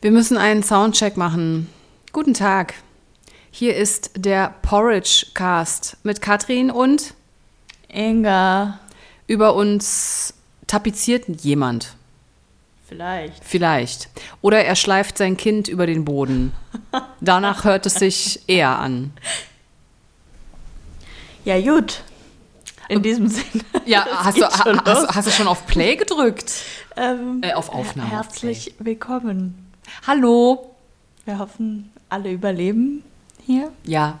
Wir müssen einen Soundcheck machen. Guten Tag. Hier ist der Porridge Cast mit Katrin und Inga. über uns tapeziert jemand. Vielleicht. Vielleicht. Oder er schleift sein Kind über den Boden. Danach hört es sich eher an. Ja, gut. In diesem Sinne. Ja, hast du, hast, hast du schon auf Play gedrückt? Ähm, Äh, auf Aufnahme, auf Herzlich willkommen. Hallo. Wir hoffen, alle überleben hier. Ja.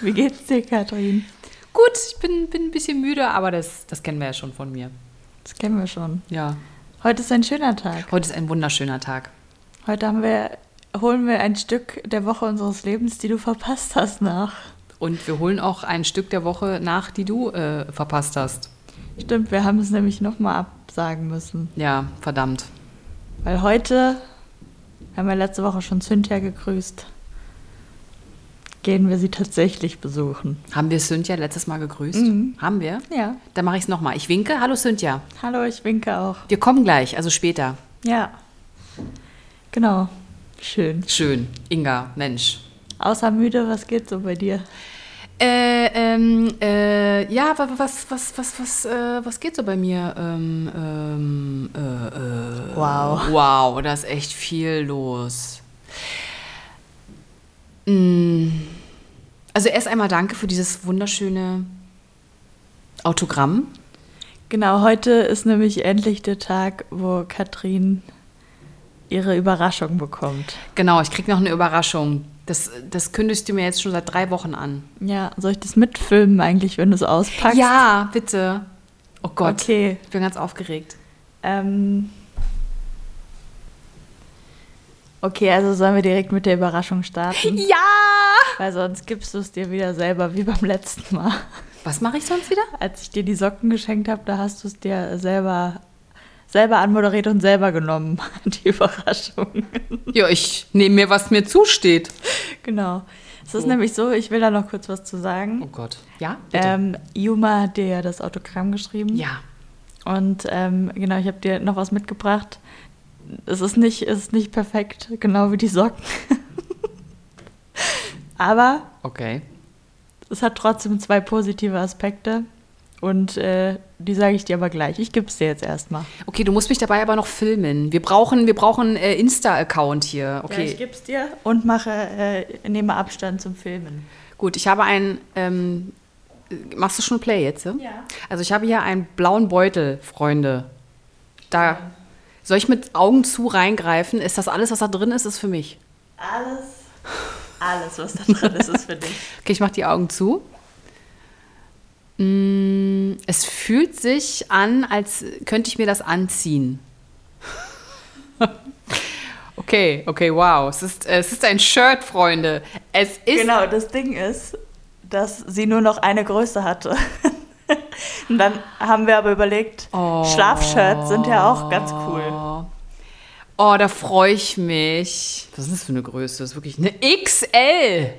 Wie geht's dir, Katrin? Gut, ich bin, bin ein bisschen müde, aber das, das kennen wir ja schon von mir. Das kennen wir schon. Ja. Heute ist ein schöner Tag. Heute ist ein wunderschöner Tag. Heute haben wir, holen wir ein Stück der Woche unseres Lebens, die du verpasst hast, nach. Und wir holen auch ein Stück der Woche nach, die du äh, verpasst hast. Stimmt, wir haben es nämlich nochmal absagen müssen. Ja, verdammt. Weil heute, haben ja letzte Woche schon Cynthia gegrüßt, gehen wir sie tatsächlich besuchen. Haben wir Cynthia letztes Mal gegrüßt? Mhm. Haben wir? Ja. Dann mache ich es nochmal. Ich winke. Hallo Cynthia. Hallo, ich winke auch. Wir kommen gleich, also später. Ja. Genau. Schön. Schön. Inga, Mensch. Außer müde, was geht so bei dir? Äh, ähm, äh, ja, wa- wa- was, was, was, was, äh, was geht so bei mir? Ähm, ähm, äh, äh, Wow. Wow, da ist echt viel los. Mm, Also erst einmal danke für dieses wunderschöne Autogramm. Genau, heute ist nämlich endlich der Tag, wo Katrin ihre Überraschung bekommt. Genau, ich krieg noch eine Überraschung. Das, das kündigst du mir jetzt schon seit drei Wochen an. Ja, soll ich das mitfilmen eigentlich, wenn du es auspackst? Ja, bitte. Oh Gott, Okay. ich bin ganz aufgeregt. Ähm. Okay, also sollen wir direkt mit der Überraschung starten? Ja! Weil sonst gibst du es dir wieder selber, wie beim letzten Mal. Was mache ich sonst wieder? Als ich dir die Socken geschenkt habe, da hast du es dir selber, selber anmoderiert und selber genommen, die Überraschung. Ja, ich nehme mir, was mir zusteht. genau. Es ist So. nämlich so, ich will da noch kurz was zu sagen. Oh Gott. Ja? Bitte. Ähm, Juma hat dir ja das Autogramm geschrieben. ja. Und ähm, genau, ich habe dir noch was mitgebracht. Es ist nicht, es ist nicht perfekt, genau wie die Socken. Aber Okay. es hat trotzdem zwei positive Aspekte. Und äh, die sage ich dir aber gleich. Ich gebe es dir jetzt erstmal. Okay, du musst mich dabei aber noch filmen. Wir brauchen, wir brauchen äh, Insta-Account hier. Okay. Okay. ich gebe es dir und mache, äh, nehme Abstand zum Filmen. Gut, ich habe einen. Ähm, machst du schon Play jetzt? Ja? Ja. Also ich habe hier einen blauen Beutel, Freunde. Da soll ich mit Augen zu reingreifen? Ist das alles, was da drin ist, ist für mich? Alles, alles, was da drin ist, ist für dich. Okay, ich mache die Augen zu. Mm, Es fühlt sich an, als könnte ich mir das anziehen. Okay, okay, wow. Es ist, es ist ein Shirt, Freunde. Es ist. Genau, das Ding ist, dass sie nur noch eine Größe hatte. Und dann haben wir aber überlegt, Oh. Schlafshirts sind ja auch ganz cool. Oh, da freue ich mich. Was ist das für eine Größe? Das ist wirklich eine XL.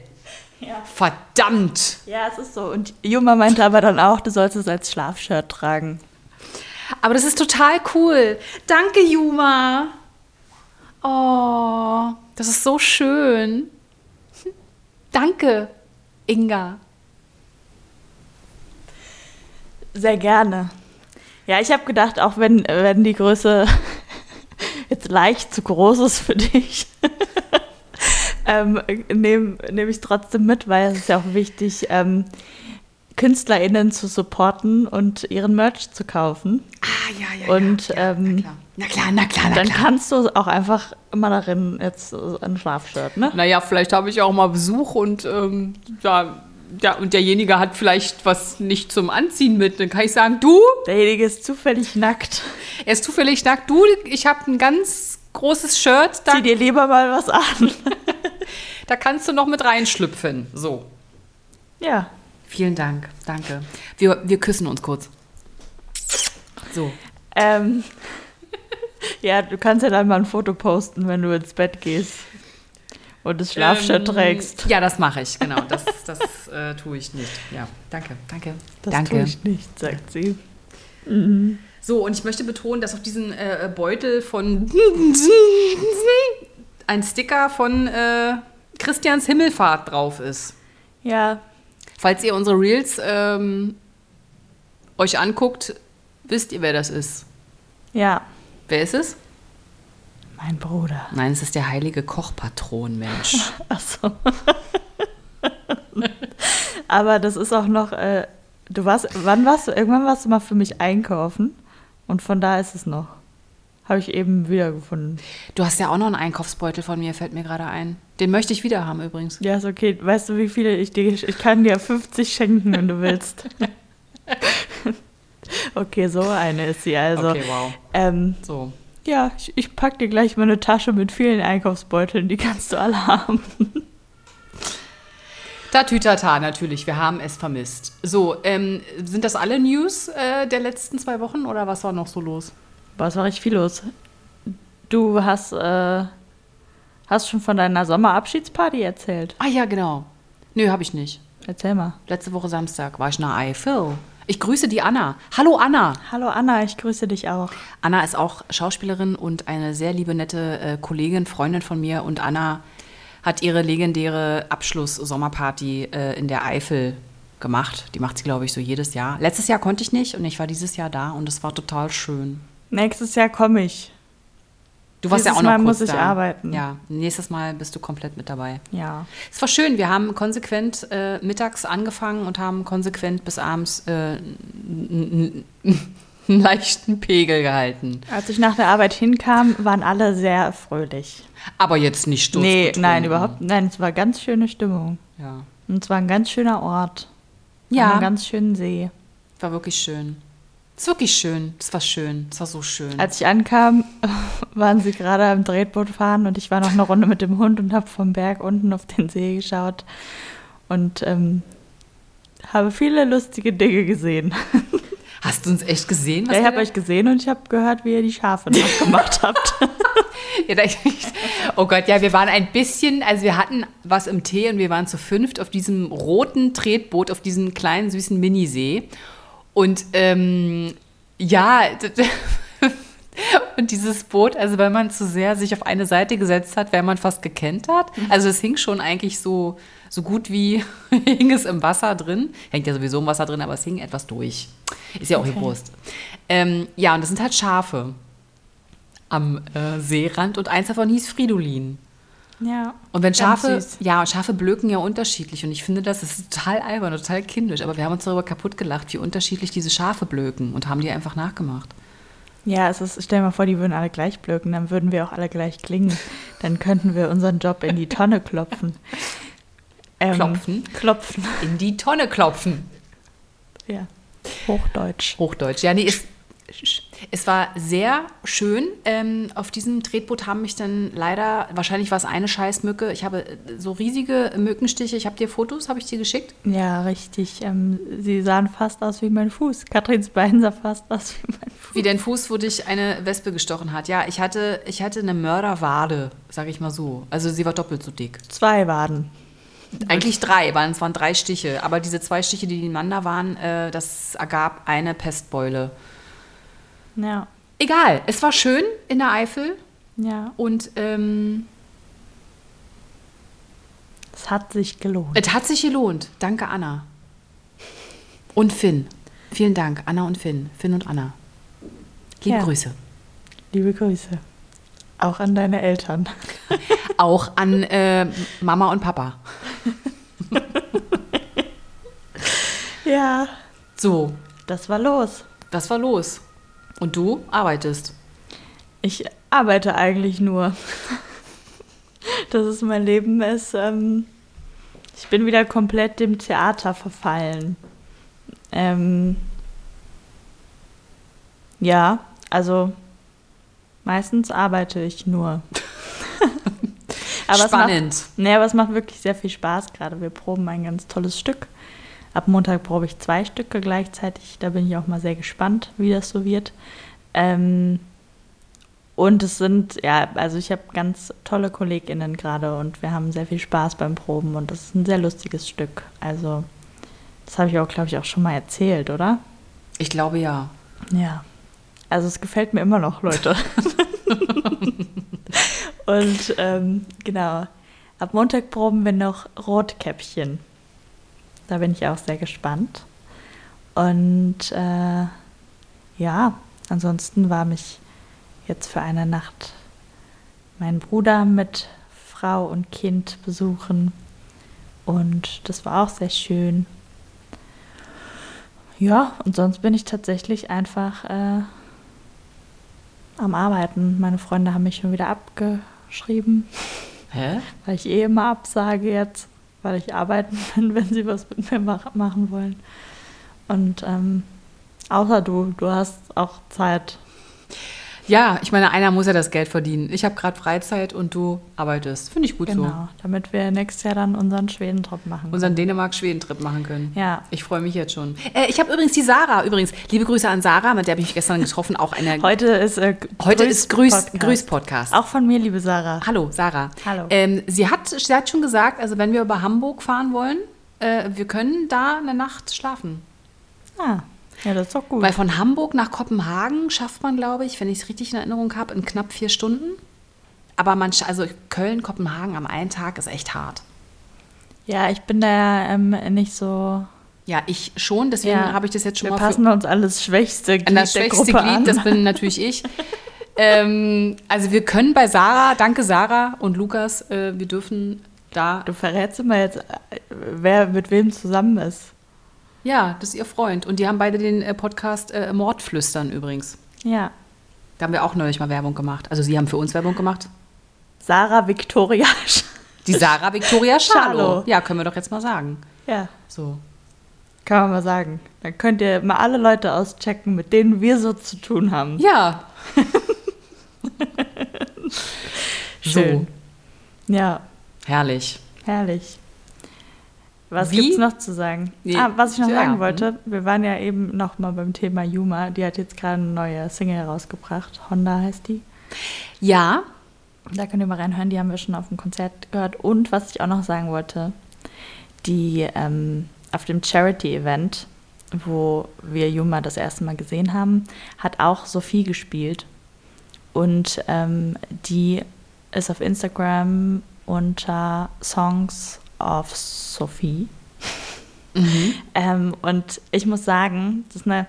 Ja. Verdammt. ja, es ist so. Und Juma meinte aber dann auch, du sollst es als Schlafshirt tragen. Aber das ist total cool. Danke, Juma. Oh, das ist so schön. Danke, Inga. Sehr gerne. Ja, ich habe gedacht, auch wenn, wenn die Größe jetzt leicht zu groß ist für dich, ähm, nehme nehm ich trotzdem mit, weil es ist ja auch wichtig, ähm, KünstlerInnen zu supporten und ihren Merch zu kaufen. Ah, ja, ja. Und, ja, ähm, na klar, na klar, na klar. Na Dann klar. kannst du auch einfach immer darin jetzt ein Schlafshirt, ne? Naja, vielleicht habe ich auch mal Besuch und ähm, ja, ja, und derjenige hat vielleicht was nicht zum Anziehen mit. Dann kann ich sagen, du, Derjenige ist zufällig nackt. er ist zufällig nackt, du, ich habe ein ganz großes Shirt, da, Zieh dir lieber mal was an. da kannst du noch mit reinschlüpfen. So. Ja. Vielen Dank, danke. Wir, wir küssen uns kurz. So. Ähm, ja, du kannst ja dann mal ein Foto posten, wenn du ins Bett gehst und das Schlafshirt Ähm, trägst. Ja, das mache ich, genau. Das, das äh, tue ich nicht. Ja, danke, danke. Das danke. tue ich nicht, sagt sie. So, und ich möchte betonen, dass auf diesen äh, Beutel von ein Sticker von äh, Christians Himmelfahrt drauf ist. Ja, Falls ihr unsere Reels ähm, euch anguckt, wisst ihr, wer das ist. ja, Wer ist es? mein Bruder. Nein, es ist der heilige Kochpatron, Mensch. Achso. Aber das ist auch noch, äh, du warst, wann warst du, irgendwann warst du mal für mich einkaufen und von da ist es noch. Habe ich eben wiedergefunden. Du hast ja auch noch einen Einkaufsbeutel von mir, fällt mir gerade ein. Den möchte ich wieder haben übrigens. Ja, ist okay. Weißt du, wie viele ich dir, ich kann dir 50 schenken, wenn du willst. okay, so eine ist sie also. okay, wow. Ähm, So. ja, ich, ich pack dir gleich mal eine Tasche mit vielen Einkaufsbeuteln, die kannst du alle haben. Tatütata, natürlich, wir haben es vermisst. So, ähm, sind das alle News äh, der letzten zwei Wochen oder was war noch so los? Es war richtig viel los. Du hast, äh, hast schon von deiner Sommerabschiedsparty erzählt. Ah ja, genau. Nö, habe ich nicht. Erzähl mal. Letzte Woche Samstag war ich der Eifel. Ich grüße die Anna. Hallo Anna. Hallo Anna, ich grüße dich auch. Anna ist auch Schauspielerin und eine sehr liebe, nette äh, Kollegin, Freundin von mir. Und Anna hat ihre legendäre Abschluss-Sommerparty äh, in der Eifel gemacht. Die macht sie, glaube ich, so jedes Jahr. Letztes Jahr konnte ich nicht und ich war dieses Jahr da und es war total schön. Nächstes Jahr komme ich. Du warst ja Dieses auch noch Mal kurz muss ich da. arbeiten. Ja, nächstes Mal bist du komplett mit dabei. Ja. Es war schön. Wir haben konsequent äh, mittags angefangen und haben konsequent bis abends äh, einen leichten Pegel gehalten. Als ich nach der Arbeit hinkam, waren alle sehr fröhlich. Aber jetzt nicht Nee, sturzbetrunken. nein, überhaupt. Nein, es war ganz schöne Stimmung. Ja. Und es war ein ganz schöner Ort. Ja, einem ganz schönen See. war wirklich schön. Es ist wirklich schön. Es war schön. Es war so schön. Als ich ankam, waren sie gerade am Tretboot fahren und ich war noch eine Runde mit dem Hund und habe vom Berg unten auf den See geschaut und ähm, habe viele lustige Dinge gesehen. Hast du uns echt gesehen? Ja, ich habe euch gesehen und ich habe gehört, wie ihr die Schafe nachgemacht habt. Ja, da- oh Gott, ja, wir waren ein bisschen, also wir hatten was im Tee und wir waren zu fünft auf diesem roten Tretboot, auf diesem kleinen, süßen Minisee. Und ähm, ja, und dieses Boot, also wenn man zu sehr sich auf eine Seite gesetzt hat, wäre man fast gekentert. Also es hing schon eigentlich so, so gut wie hing es im Wasser drin. Hängt ja sowieso im Wasser drin, aber es hing etwas durch. Ist ja auch Okay. okay. Wurst. Ähm, ja, und das sind halt Schafe am äh, Seerand und eins davon hieß Fridolin. ja. Und wenn Schafe, ja, Schafe blöken ja unterschiedlich und ich finde, das ist total albern, total kindisch, aber wir haben uns darüber kaputt gelacht, wie unterschiedlich diese Schafe blöken und haben die einfach nachgemacht. Ja, es ist, stell dir mal vor, die würden alle gleich blöken, dann würden wir auch alle gleich klingen. Dann könnten wir unseren Job in die Tonne klopfen. Ähm, Klopfen? Klopfen, In die Tonne klopfen. ja. Hochdeutsch. Hochdeutsch. Ja, nee, es, es war sehr schön. Ähm, auf diesem Tretboot haben mich dann leider, wahrscheinlich war es eine Scheißmücke. Ich habe äh, so riesige Mückenstiche. Ich habe dir Fotos, habe ich dir geschickt. Ja, richtig. Ähm, sie sahen fast aus wie mein Fuß. Katrins Bein sah fast aus wie mein Fuß. Wie dein Fuß, wo dich eine Wespe gestochen hat. Ja, ich hatte, ich hatte eine Mörderwade, sage ich mal so. Also sie war doppelt so dick. Zwei Waden. Eigentlich drei, waren, es waren drei Stiche. Aber diese zwei Stiche, die nebeneinander waren, äh, das ergab eine Pestbeule. Ja, Egal, es war schön in der Eifel ja. und ähm, Es hat sich gelohnt. es hat sich gelohnt. Danke, Anna. Und Finn. Vielen Dank, Anna und Finn. Finn und Anna. Liebe Ja. Grüße. Liebe Grüße. Auch an deine Eltern. Auch an äh, Mama und Papa. Ja, So, das war los. das war los. Und du arbeitest. Ich arbeite eigentlich nur. Das ist mein Leben. Ist, ähm, ich bin wieder komplett dem Theater verfallen. Ähm, ja, also meistens arbeite ich nur. aber Spannend. Es macht, nee, aber es macht wirklich sehr viel Spaß gerade. Wir proben ein ganz tolles Stück. Ab Montag probe ich zwei Stücke gleichzeitig. Da bin ich auch mal sehr gespannt, wie das so wird. Ähm, und es sind, ja, also ich habe ganz tolle KollegInnen gerade und wir haben sehr viel Spaß beim Proben und das ist ein sehr lustiges Stück. Also, das habe ich auch, glaube ich, auch schon mal erzählt, oder? Ich glaube ja. Ja. Also es gefällt mir immer noch, Leute. Und ähm, genau, ab Montag proben wir noch Rotkäppchen. Da bin ich auch sehr gespannt. Und äh, ja, ansonsten war mich jetzt für eine Nacht mein Bruder mit Frau und Kind besuchen. Und das war auch sehr schön. Ja, und sonst bin ich tatsächlich einfach äh, am Arbeiten. Meine Freunde haben mich schon wieder abgeschrieben, Hä? weil ich eh immer absage jetzt, weil ich arbeiten bin, wenn sie was mit mir mach machen wollen. Und ähm, außer du, du hast auch Zeit. Ja, ich meine, einer muss ja das Geld verdienen. Ich habe gerade Freizeit und du arbeitest. Finde ich gut so. Genau, damit wir nächstes Jahr dann unseren Schwedentrop machen. Unseren Dänemark-Schweden-Trip machen können. Ja. Ich freue mich jetzt schon. Äh, ich habe übrigens die Sarah, übrigens, liebe Grüße an Sarah, mit der habe ich mich gestern getroffen, auch eine. Heute ist äh, Heute ist Grüß, Podcast. Grüß Podcast. Auch von mir, liebe Sarah. Hallo, Sarah. Hallo. Ähm, sie, hat, sie hat schon gesagt, also wenn wir über Hamburg fahren wollen, äh, wir können da eine Nacht schlafen. Ah, ja, das ist doch gut. Weil von Hamburg nach Kopenhagen schafft man, glaube ich, wenn ich es richtig in Erinnerung habe, in knapp vier Stunden. Aber man, also Köln, Kopenhagen am einen Tag ist echt hart. ja, ich bin da ähm, nicht so. Ja, ich schon, deswegen Ja, habe ich das jetzt schon wir mal passen uns alles schwächste Glied an das der schwächste Glied, an. das bin natürlich ich. ähm, also wir können bei Sarah, danke Sarah und Lukas, äh, wir dürfen da, Du verrätst immer jetzt, äh, wer mit wem zusammen ist. Ja, das ist ihr Freund. Und die haben beide den äh, Podcast äh, Mordflüstern übrigens. Ja. Da haben wir auch neulich mal Werbung gemacht. Also sie haben für uns Werbung gemacht. Sarah Victoria. Die Sarah Victoria Schalo. Ja, können wir doch jetzt mal sagen. ja, So. kann man mal sagen. Dann könnt ihr mal alle Leute auschecken, mit denen wir so zu tun haben. Ja. Schön. So, Ja, herrlich. herrlich. Was Wie? gibt's noch zu sagen? Nee. Ah, was ich noch Ja, sagen hm. wollte, wir waren ja eben noch mal beim Thema Yuma. Die hat jetzt gerade eine neue Single herausgebracht. Honda heißt die. Ja, Da könnt ihr mal reinhören, die haben wir schon auf dem Konzert gehört. Und was ich auch noch sagen wollte, die ähm, auf dem Charity-Event, wo wir Yuma das erste Mal gesehen haben, hat auch Sophie gespielt. Und ähm, die ist auf Instagram unter Songs of Sophie. Ähm, und ich muss sagen, das ist eine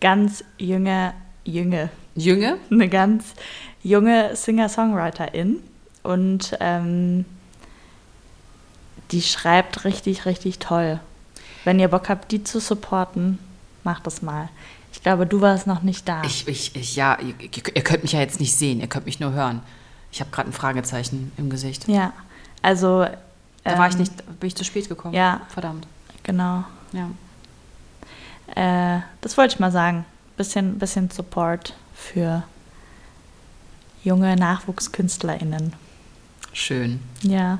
ganz junge, junge, Jünge. eine ganz junge Singer-Songwriterin und ähm, die schreibt richtig, richtig toll. Wenn ihr Bock habt, die zu supporten, macht das mal. Ich glaube, du warst noch nicht da. Ich, ich, ich, ja, ihr, ihr könnt mich ja jetzt nicht sehen, ihr könnt mich nur hören. Ich habe gerade ein Fragezeichen im Gesicht. ja, also. Da war ich ähm, nicht, bin ich zu spät gekommen. Ja. Verdammt. Genau. Ja. Äh, das wollte ich mal sagen. Bisschen, bisschen Support für junge NachwuchskünstlerInnen. Schön. Ja,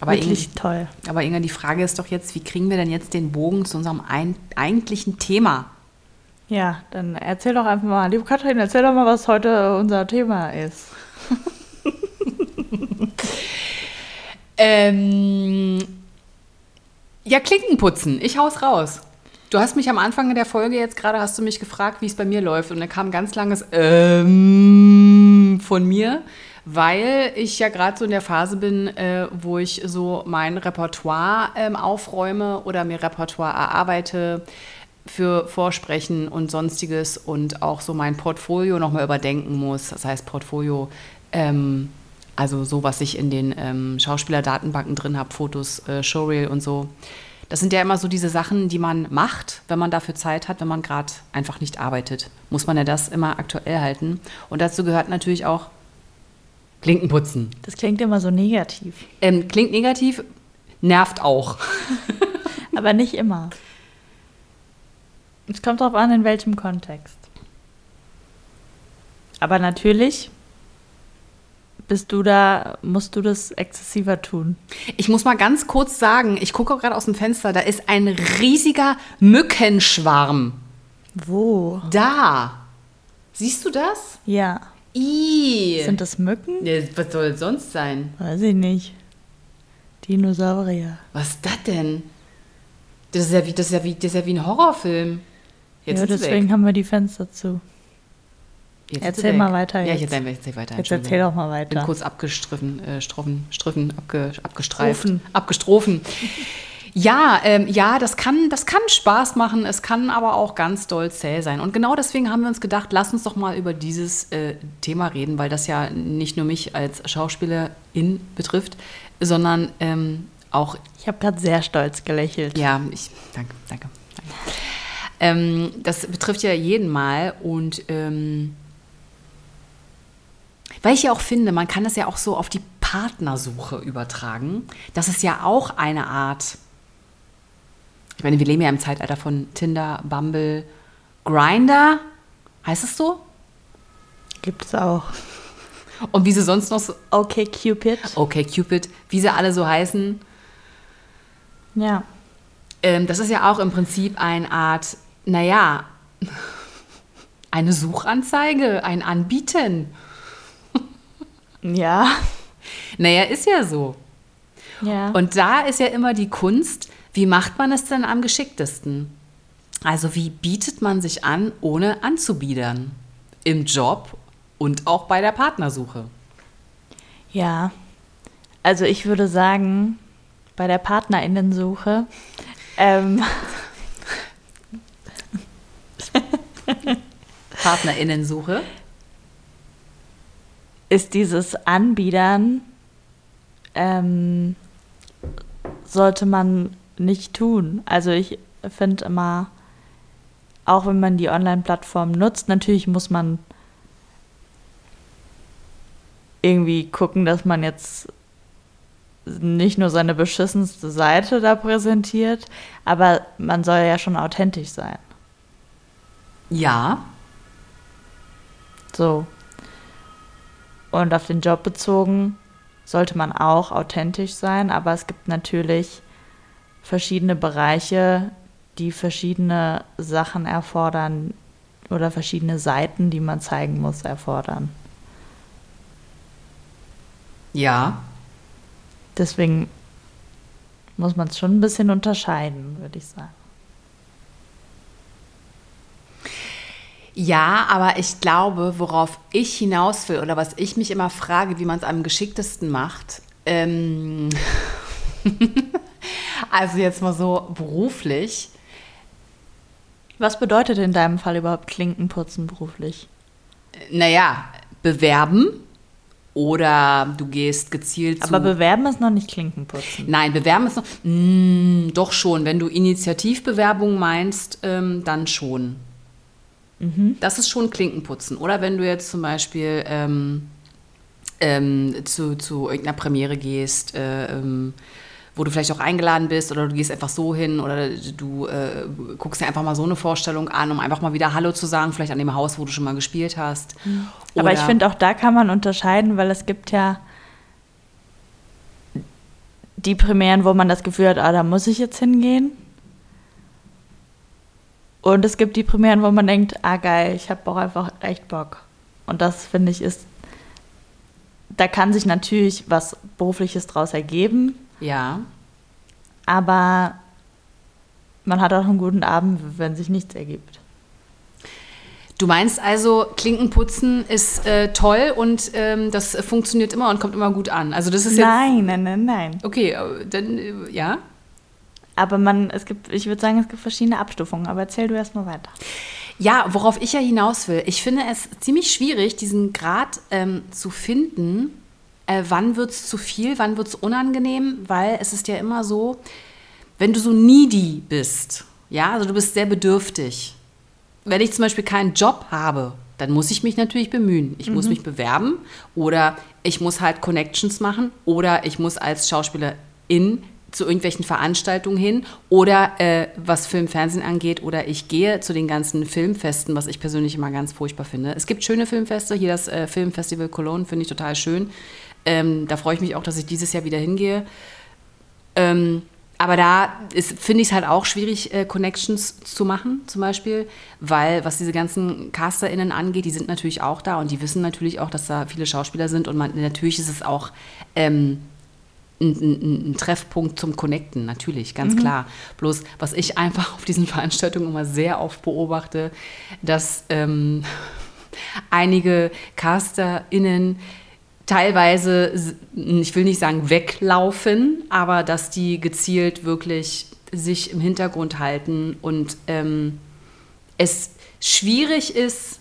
Aber wirklich Inge, toll. aber Inge, die Frage ist doch jetzt, wie kriegen wir denn jetzt den Bogen zu unserem ein, eigentlichen Thema? Ja, dann erzähl doch einfach mal, liebe Katrin, erzähl doch mal, was heute unser Thema ist. Ähm, ja, Klinken putzen. Ich hau's raus. Du hast mich am Anfang der Folge jetzt gerade, hast du mich gefragt, wie es bei mir läuft. Und da kam ein ganz langes ähm von mir, weil ich ja gerade so in der Phase bin, äh, wo ich so mein Repertoire ähm, aufräume oder mir Repertoire erarbeite für Vorsprechen und sonstiges und auch so mein Portfolio nochmal überdenken muss. Das heißt Portfolio, ähm, also so, was ich in den ähm, Schauspielerdatenbanken drin habe, Fotos, äh, Showreel und so. Das sind ja immer so diese Sachen, die man macht, wenn man dafür Zeit hat, wenn man gerade einfach nicht arbeitet. Muss man ja das immer aktuell halten. Und dazu gehört natürlich auch Klinkenputzen. Das klingt immer so negativ, Ähm, klingt negativ, nervt auch. aber nicht immer. Es kommt darauf an, in welchem Kontext. Aber natürlich bist du da, musst du das exzessiver tun. Ich muss mal ganz kurz sagen, ich gucke gerade aus dem Fenster, da ist ein riesiger Mückenschwarm. Wo? Da. Siehst du das? Ja. Ih. Sind das Mücken? Ja, was soll es sonst sein? Weiß ich nicht. Dinosaurier. Was ist das denn? Das ist ja wie, das ist ja wie, das ist ja wie ein Horrorfilm. Jetzt ja, deswegen weg. haben wir die Fenster zu. Jetzt Erzähl er mal weiter Ja, ich jetzt. erzähl, erzähl weiter. Jetzt erzähl doch mal bin weiter. kurz abgestriffen, äh, Stroffen, Striffen, abge, abgestreift. Strophen. Abgestrofen. Ja, ähm, ja, das kann, das kann Spaß machen, es kann aber auch ganz doll zäh sein. Und genau deswegen haben wir uns gedacht, lass uns doch mal über dieses äh, Thema reden, weil das ja nicht nur mich als Schauspielerin betrifft, sondern ähm, auch Ich habe gerade sehr stolz gelächelt. ja, ich, danke, danke. danke. Ähm, das betrifft ja jeden mal und ähm, weil ich ja auch finde, man kann das ja auch so auf die Partnersuche übertragen. Das ist ja auch eine Art. Ich meine, wir leben ja im Zeitalter von Tinder, Bumble, Grinder. Heißt es so? Gibt es auch. Und wie sie sonst noch so. Okay, Cupid. Okay, Cupid, wie sie alle so heißen. Ja. Ähm, das ist ja auch im Prinzip eine Art, naja, eine Suchanzeige, ein Anbieten. Ja. Naja, ist ja so. Ja. Und da ist ja immer die Kunst, wie macht man es denn am geschicktesten? Also wie bietet man sich an, ohne anzubiedern? Im Job und auch bei der Partnersuche. ja. Also ich würde sagen, bei der Partnerinnensuche, ähm, Partnerinnensuche. Ist dieses Anbiedern, ähm, sollte man nicht tun. Also ich finde immer, auch wenn man die Online-Plattform nutzt, natürlich muss man irgendwie gucken, dass man jetzt nicht nur seine beschissenste Seite da präsentiert, aber man soll ja schon authentisch sein. Ja, So. Und auf den Job bezogen sollte man auch authentisch sein, aber es gibt natürlich verschiedene Bereiche, die verschiedene Sachen erfordern oder verschiedene Seiten, die man zeigen muss, erfordern. ja. Deswegen muss man es schon ein bisschen unterscheiden, würde ich sagen. Ja, aber ich glaube, worauf ich hinaus will oder was ich mich immer frage, wie man es am geschicktesten macht, ähm, also jetzt mal so beruflich, Was bedeutet in deinem Fall überhaupt Klinkenputzen beruflich? naja, bewerben oder du gehst gezielt zu... Aber bewerben ist noch nicht Klinkenputzen. Nein, bewerben ist noch... Mm, doch schon, wenn du Initiativbewerbung meinst, ähm, dann schon. Das ist schon Klinkenputzen. Oder wenn du jetzt zum Beispiel ähm, ähm, zu, zu irgendeiner Premiere gehst, äh, ähm, wo du vielleicht auch eingeladen bist oder du gehst einfach so hin oder du äh, guckst dir einfach mal so eine Vorstellung an, um einfach mal wieder Hallo zu sagen, vielleicht an dem Haus, wo du schon mal gespielt hast. Aber ich finde, auch da kann man unterscheiden, weil es gibt ja die Premieren, wo man das Gefühl hat, ah, da muss ich jetzt hingehen. Und es gibt die Premieren, wo man denkt, ah geil, ich habe auch einfach echt Bock. Und das finde ich ist, da kann sich natürlich was Berufliches draus ergeben, Ja, aber man hat auch einen guten Abend, wenn sich nichts ergibt. Du meinst also, Klinkenputzen ist äh, toll und ähm, das funktioniert immer und kommt immer gut an. Also das ist jetzt. Nein, nein, nein, nein. Okay, äh, dann äh, ja. Aber man, es gibt, ich würde sagen, es gibt verschiedene Abstufungen, aber erzähl du erst mal weiter. Ja, worauf ich ja hinaus will. Ich finde es ziemlich schwierig, diesen Grad ähm, zu finden. Äh, wann wird es zu viel, wann wird es unangenehm? Weil es ist ja immer so, wenn du so needy bist, ja, also du bist sehr bedürftig. Wenn ich zum Beispiel keinen Job habe, dann muss ich mich natürlich bemühen. Ich muss mich bewerben oder ich muss halt Connections machen oder ich muss als Schauspielerin zu irgendwelchen Veranstaltungen hin oder äh, was Film, Fernsehen angeht oder ich gehe zu den ganzen Filmfesten, was ich persönlich immer ganz furchtbar finde. Es gibt schöne Filmfeste, hier das äh, Filmfestival Cologne finde ich total schön. Ähm, da freue ich mich auch, dass ich dieses Jahr wieder hingehe. Ähm, aber da finde ich es halt auch schwierig, äh, Connections zu machen, zum Beispiel, weil was diese ganzen CasterInnen angeht, die sind natürlich auch da und die wissen natürlich auch, dass da viele Schauspieler sind und man, natürlich ist es auch ähm, ein, ein, Treffpunkt zum Connecten, natürlich, ganz klar. Bloß, was ich einfach auf diesen Veranstaltungen immer sehr oft beobachte, dass ähm, einige CasterInnen teilweise, ich will nicht sagen weglaufen, aber dass die gezielt wirklich sich im Hintergrund halten und ähm, es schwierig ist,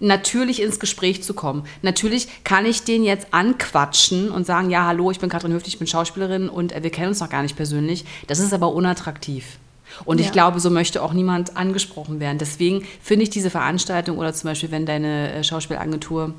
natürlich ins Gespräch zu kommen. Natürlich kann ich den jetzt anquatschen und sagen, ja, hallo, ich bin Katrin Höflich, ich bin Schauspielerin und äh, wir kennen uns noch gar nicht persönlich. Das ist aber unattraktiv. Und ja. ich glaube, so möchte auch niemand angesprochen werden. Deswegen finde ich diese Veranstaltung oder zum Beispiel, wenn deine äh, Schauspielagentur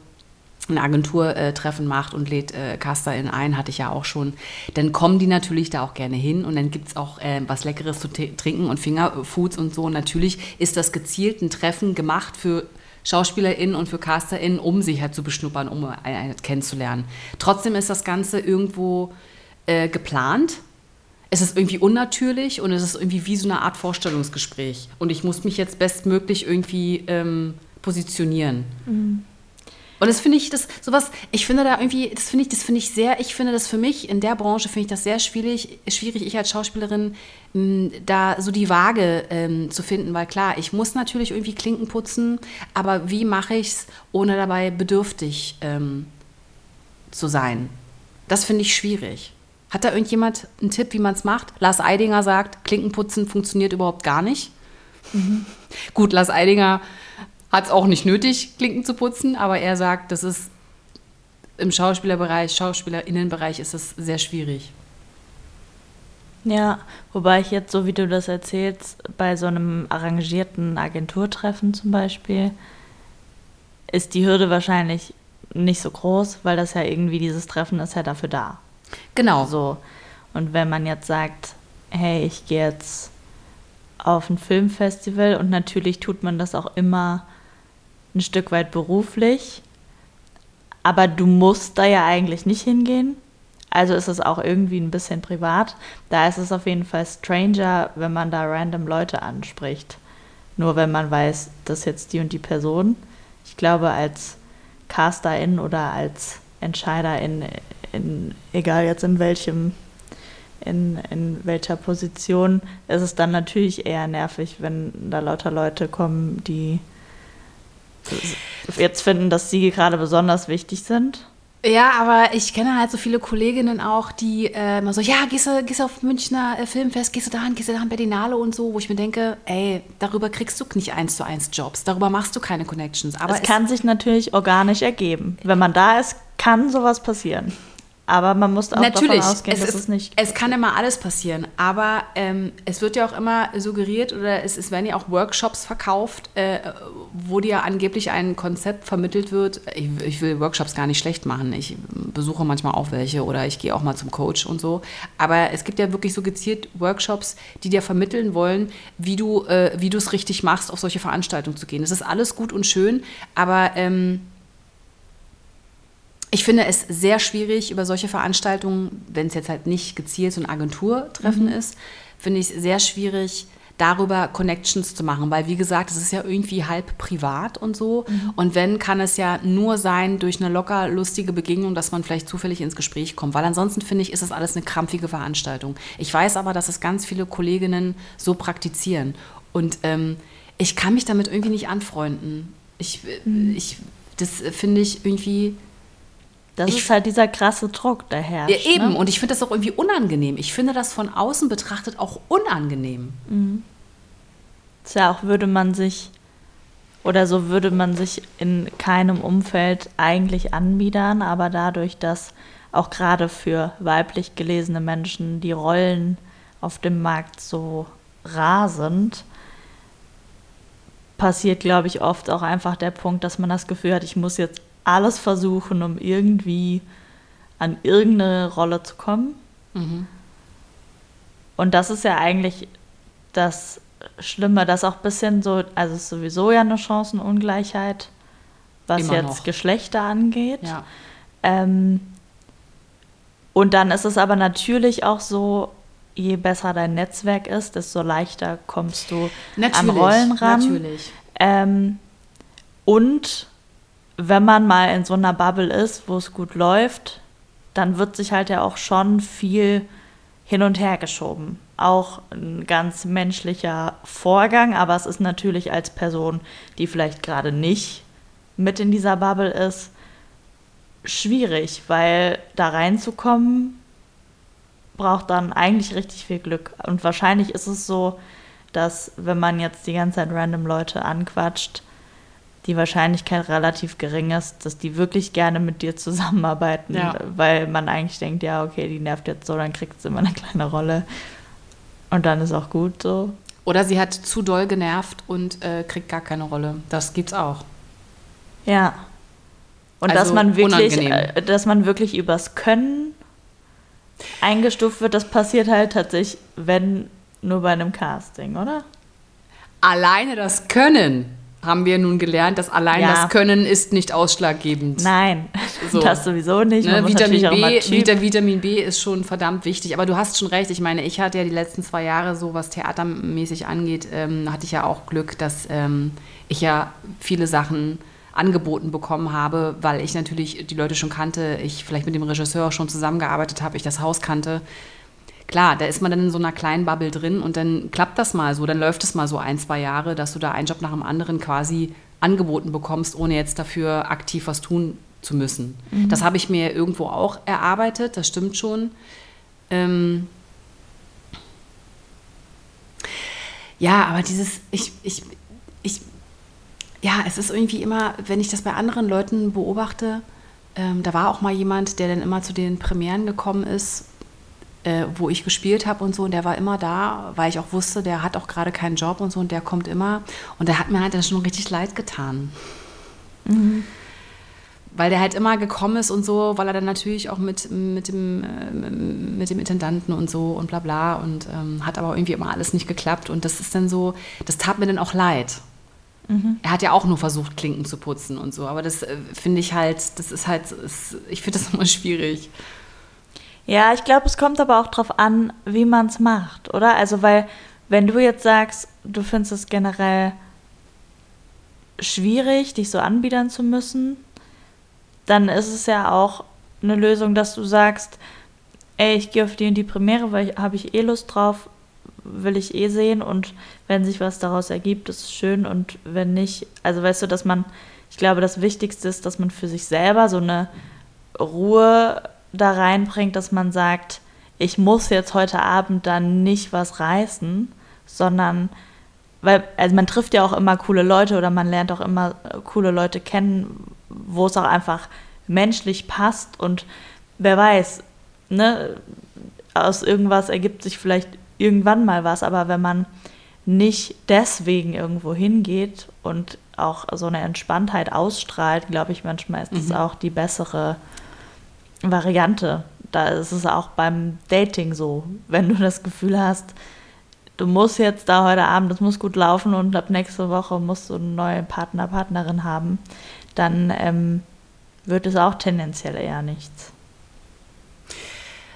ein Agenturtreffen macht und lädt äh, CasterInnen ein, hatte ich ja auch schon, dann kommen die natürlich da auch gerne hin und dann gibt es auch äh, was Leckeres zu trinken und Fingerfoods und so. Und natürlich ist das gezielt ein Treffen gemacht für SchauspielerInnen und für CasterInnen, um sich halt zu beschnuppern, um einen kennenzulernen. Trotzdem ist das Ganze irgendwo äh, geplant. Es ist irgendwie unnatürlich und es ist irgendwie wie so eine Art Vorstellungsgespräch. Und ich muss mich jetzt bestmöglich irgendwie ähm, positionieren. Mhm. Und das finde ich, das sowas, ich finde da irgendwie, das finde ich, das finde ich sehr, ich finde das für mich in der Branche finde ich das sehr schwierig, schwierig, ich als Schauspielerin, mh, da so die Waage ähm, zu finden, weil klar, ich muss natürlich irgendwie Klinken putzen, aber wie mache ich es, ohne dabei bedürftig ähm, zu sein? Das finde ich schwierig. Hat da irgendjemand einen Tipp, wie man es macht? Lars Eidinger sagt, Klinkenputzen funktioniert überhaupt gar nicht. Mhm. Gut, Lars Eidinger hat es auch nicht nötig, Klinken zu putzen, aber er sagt, das ist im Schauspielerbereich, Schauspielerinnenbereich ist das sehr schwierig. Ja, wobei ich jetzt, so wie du das erzählst, bei so einem arrangierten Agenturtreffen zum Beispiel, ist die Hürde wahrscheinlich nicht so groß, weil das ja irgendwie dieses Treffen ist ja dafür da. Genau. So. Und wenn man jetzt sagt, hey, ich gehe jetzt auf ein Filmfestival und natürlich tut man das auch immer ein Stück weit beruflich, aber du musst da ja eigentlich nicht hingehen. Also ist es auch irgendwie ein bisschen privat. Da ist es auf jeden Fall stranger, wenn man da random Leute anspricht. Nur wenn man weiß, das ist jetzt die und die Person. Ich glaube, als Casterin oder als Entscheiderin, in, egal jetzt in welchem, in, in welcher Position, ist es dann natürlich eher nervig, wenn da lauter Leute kommen, die jetzt finden, dass sie gerade besonders wichtig sind. Ja, aber ich kenne halt so viele Kolleginnen auch, die äh, immer so, ja, gehst du, gehst du auf Münchner äh, Filmfest, gehst du dahin, gehst du dahin Berlinale und so, wo ich mir denke, ey, darüber kriegst du nicht eins zu eins Jobs, darüber machst du keine Connections. Aber es, es kann sich natürlich organisch ergeben. Wenn man da ist, kann sowas passieren. Aber man muss auch Natürlich, davon ausgehen, es dass ist, es nicht. Es kann immer alles passieren, aber ähm, es wird ja auch immer suggeriert oder es, es werden ja auch Workshops verkauft, äh, wo dir angeblich ein Konzept vermittelt wird. Ich, ich, will Workshops gar nicht schlecht machen. Ich besuche manchmal auch welche oder ich gehe auch mal zum Coach und so. Aber es gibt ja wirklich so gezielt Workshops, die dir vermitteln wollen, wie du äh, wie du es richtig machst, auf solche Veranstaltungen zu gehen. Das ist alles gut und schön, aber ähm, ich finde es sehr schwierig, über solche Veranstaltungen, wenn es jetzt halt nicht gezielt so ein Agenturtreffen mhm. ist, finde ich es sehr schwierig, darüber Connections zu machen, weil wie gesagt, es ist ja irgendwie halb privat und so. Mhm. Und wenn, kann es ja nur sein durch eine locker lustige Begegnung, dass man vielleicht zufällig ins Gespräch kommt, weil ansonsten finde ich, ist das alles eine krampfige Veranstaltung. Ich weiß aber, dass es ganz viele Kolleginnen so praktizieren und ähm, ich kann mich damit irgendwie nicht anfreunden. Ich, mhm. ich, das finde ich irgendwie das ich, ist halt dieser krasse Druck, der herrscht. Ja, eben, ne? und ich finde das auch irgendwie unangenehm. Ich finde das von außen betrachtet auch unangenehm. Mhm. ist ja auch, würde man sich, oder so würde man sich in keinem Umfeld eigentlich anbiedern, aber dadurch, dass auch gerade für weiblich gelesene Menschen die Rollen auf dem Markt so rar sind, passiert, glaube ich, oft auch einfach der Punkt, dass man das Gefühl hat, ich muss jetzt alles versuchen, um irgendwie an irgendeine Rolle zu kommen. Mhm. Und das ist ja eigentlich das Schlimme, dass auch ein bisschen so, also es ist sowieso ja eine Chancenungleichheit, was Immer jetzt noch. Geschlechter angeht. Ja. Ähm, und dann ist es aber natürlich auch so, je besser dein Netzwerk ist, desto leichter kommst du natürlich, an Rollen ran. Natürlich. Ähm, und wenn man mal in so einer Bubble ist, wo es gut läuft, dann wird sich halt ja auch schon viel hin und her geschoben. Auch ein ganz menschlicher Vorgang, aber es ist natürlich als Person, die vielleicht gerade nicht mit in dieser Bubble ist, schwierig, weil da reinzukommen braucht dann eigentlich richtig viel Glück. Und wahrscheinlich ist es so, dass wenn man jetzt die ganze Zeit random Leute anquatscht, die Wahrscheinlichkeit relativ gering ist, dass die wirklich gerne mit dir zusammenarbeiten, Ja. weil man eigentlich denkt, ja, okay, die nervt jetzt so, dann kriegt sie immer eine kleine Rolle. Und dann ist auch gut so. Oder sie hat zu doll genervt und äh, kriegt gar keine Rolle. Das gibt's auch. Ja. Und Also dass man wirklich, unangenehm. äh, dass man wirklich übers Können eingestuft wird, das passiert halt tatsächlich, wenn nur bei einem Casting, oder? Alleine das Können haben wir nun gelernt, dass allein Ja. das Können ist nicht ausschlaggebend. Nein, So. das sowieso nicht. Ne, Vitamin, B, Vita, Vitamin B ist schon verdammt wichtig. Aber du hast schon recht. Ich meine, ich hatte ja die letzten zwei Jahre, so was theatermäßig angeht, ähm, hatte ich ja auch Glück, dass ähm, ich ja viele Sachen angeboten bekommen habe, weil ich natürlich die Leute schon kannte, ich vielleicht mit dem Regisseur schon zusammengearbeitet habe, ich das Haus kannte. Klar, da ist man dann in so einer kleinen Bubble drin und dann klappt das mal so, dann läuft es mal so ein, zwei Jahre, dass du da einen Job nach dem anderen quasi angeboten bekommst, ohne jetzt dafür aktiv was tun zu müssen. Das habe ich mir irgendwo auch erarbeitet, das stimmt schon. Ähm ja, aber dieses, ich, ich, ich, ja, es ist irgendwie immer, wenn ich das bei anderen Leuten beobachte, ähm, da war auch mal jemand, der dann immer zu den Premieren gekommen ist, äh, wo ich gespielt habe und so, und der war immer da, weil ich auch wusste, der hat auch gerade keinen Job und so, und der kommt immer. Und der hat mir halt dann schon richtig leid getan. Weil der halt immer gekommen ist und so, weil er dann natürlich auch mit, mit, dem, äh, mit dem Intendanten und so und bla bla und ähm, hat aber irgendwie immer alles nicht geklappt. Und das ist dann so, das tat mir dann auch leid. Er hat ja auch nur versucht, Klinken zu putzen und so, aber das äh, finde ich halt, das ist halt, ist, ich finde das immer schwierig. Ja, ich glaube, es kommt aber auch drauf an, wie man es macht, oder? Also, weil, wenn du jetzt sagst, du findest es generell schwierig, dich so anbiedern zu müssen, dann ist es ja auch eine Lösung, dass du sagst, ey, ich gehe auf die und die Premiere, weil habe ich eh Lust drauf, will ich eh sehen und wenn sich was daraus ergibt, ist es schön und wenn nicht, also weißt du, dass man, ich glaube, das Wichtigste ist, dass man für sich selber so eine Ruhe da reinbringt, dass man sagt, ich muss jetzt heute Abend dann nicht was reißen, sondern weil, also man trifft ja auch immer coole Leute oder man lernt auch immer äh, coole Leute kennen, wo es auch einfach menschlich passt und wer weiß, ne, aus irgendwas ergibt sich vielleicht irgendwann mal was, aber wenn man nicht deswegen irgendwo hingeht und auch so eine Entspanntheit ausstrahlt, glaube ich, manchmal ist das auch die bessere Variante. Da ist es auch beim Dating so, wenn du das Gefühl hast, du musst jetzt da heute Abend, das muss gut laufen und ab nächste Woche musst du einen neuen Partner, Partnerin haben, dann ähm, wird es auch tendenziell eher nichts.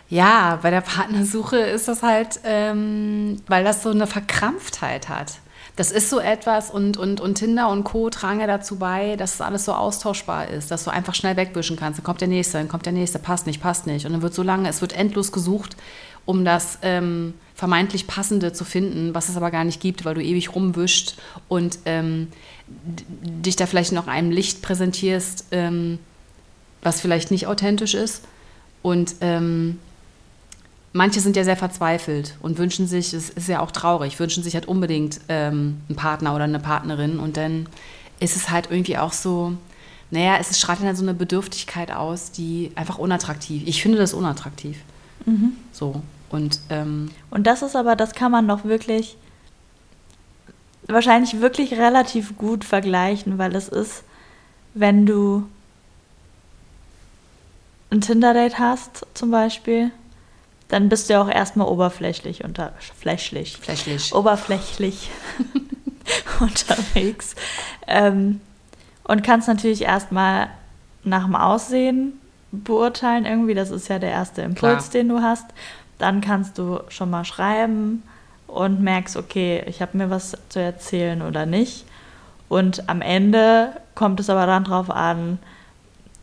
Ja, bei der Partnersuche ist das halt, ähm, weil das so eine Verkrampftheit hat. Das ist so etwas und, und, und Tinder und Co. tragen ja dazu bei, dass es alles so austauschbar ist, dass du einfach schnell wegwischen kannst. Dann kommt der Nächste, dann kommt der Nächste, passt nicht, passt nicht. Und dann wird so lange, es wird endlos gesucht, um das ähm, vermeintlich Passende zu finden, was es aber gar nicht gibt, weil du ewig rumwischt und ähm, dich da vielleicht noch einem Licht präsentierst, ähm, was vielleicht nicht authentisch ist. Und ähm, manche sind ja sehr verzweifelt und wünschen sich, es ist ja auch traurig, wünschen sich halt unbedingt ähm, einen Partner oder eine Partnerin und dann ist es halt irgendwie auch so, naja, es strahlt dann so eine Bedürftigkeit aus, die einfach unattraktiv. Ich finde das unattraktiv. So. Und ähm, Und das ist aber, das kann man doch wirklich, wahrscheinlich wirklich relativ gut vergleichen, weil es ist, wenn du ein Tinder-Date hast, zum Beispiel, dann bist du ja auch erstmal oberflächlich unter, flächlich, flächlich. oberflächlich unterwegs. Ähm, und kannst natürlich erstmal nach dem Aussehen beurteilen irgendwie. Das ist ja der erste Impuls, Klar. den du hast. Dann kannst du schon mal schreiben und merkst, okay, ich habe mir was zu erzählen oder nicht. Und am Ende kommt es aber dann drauf an,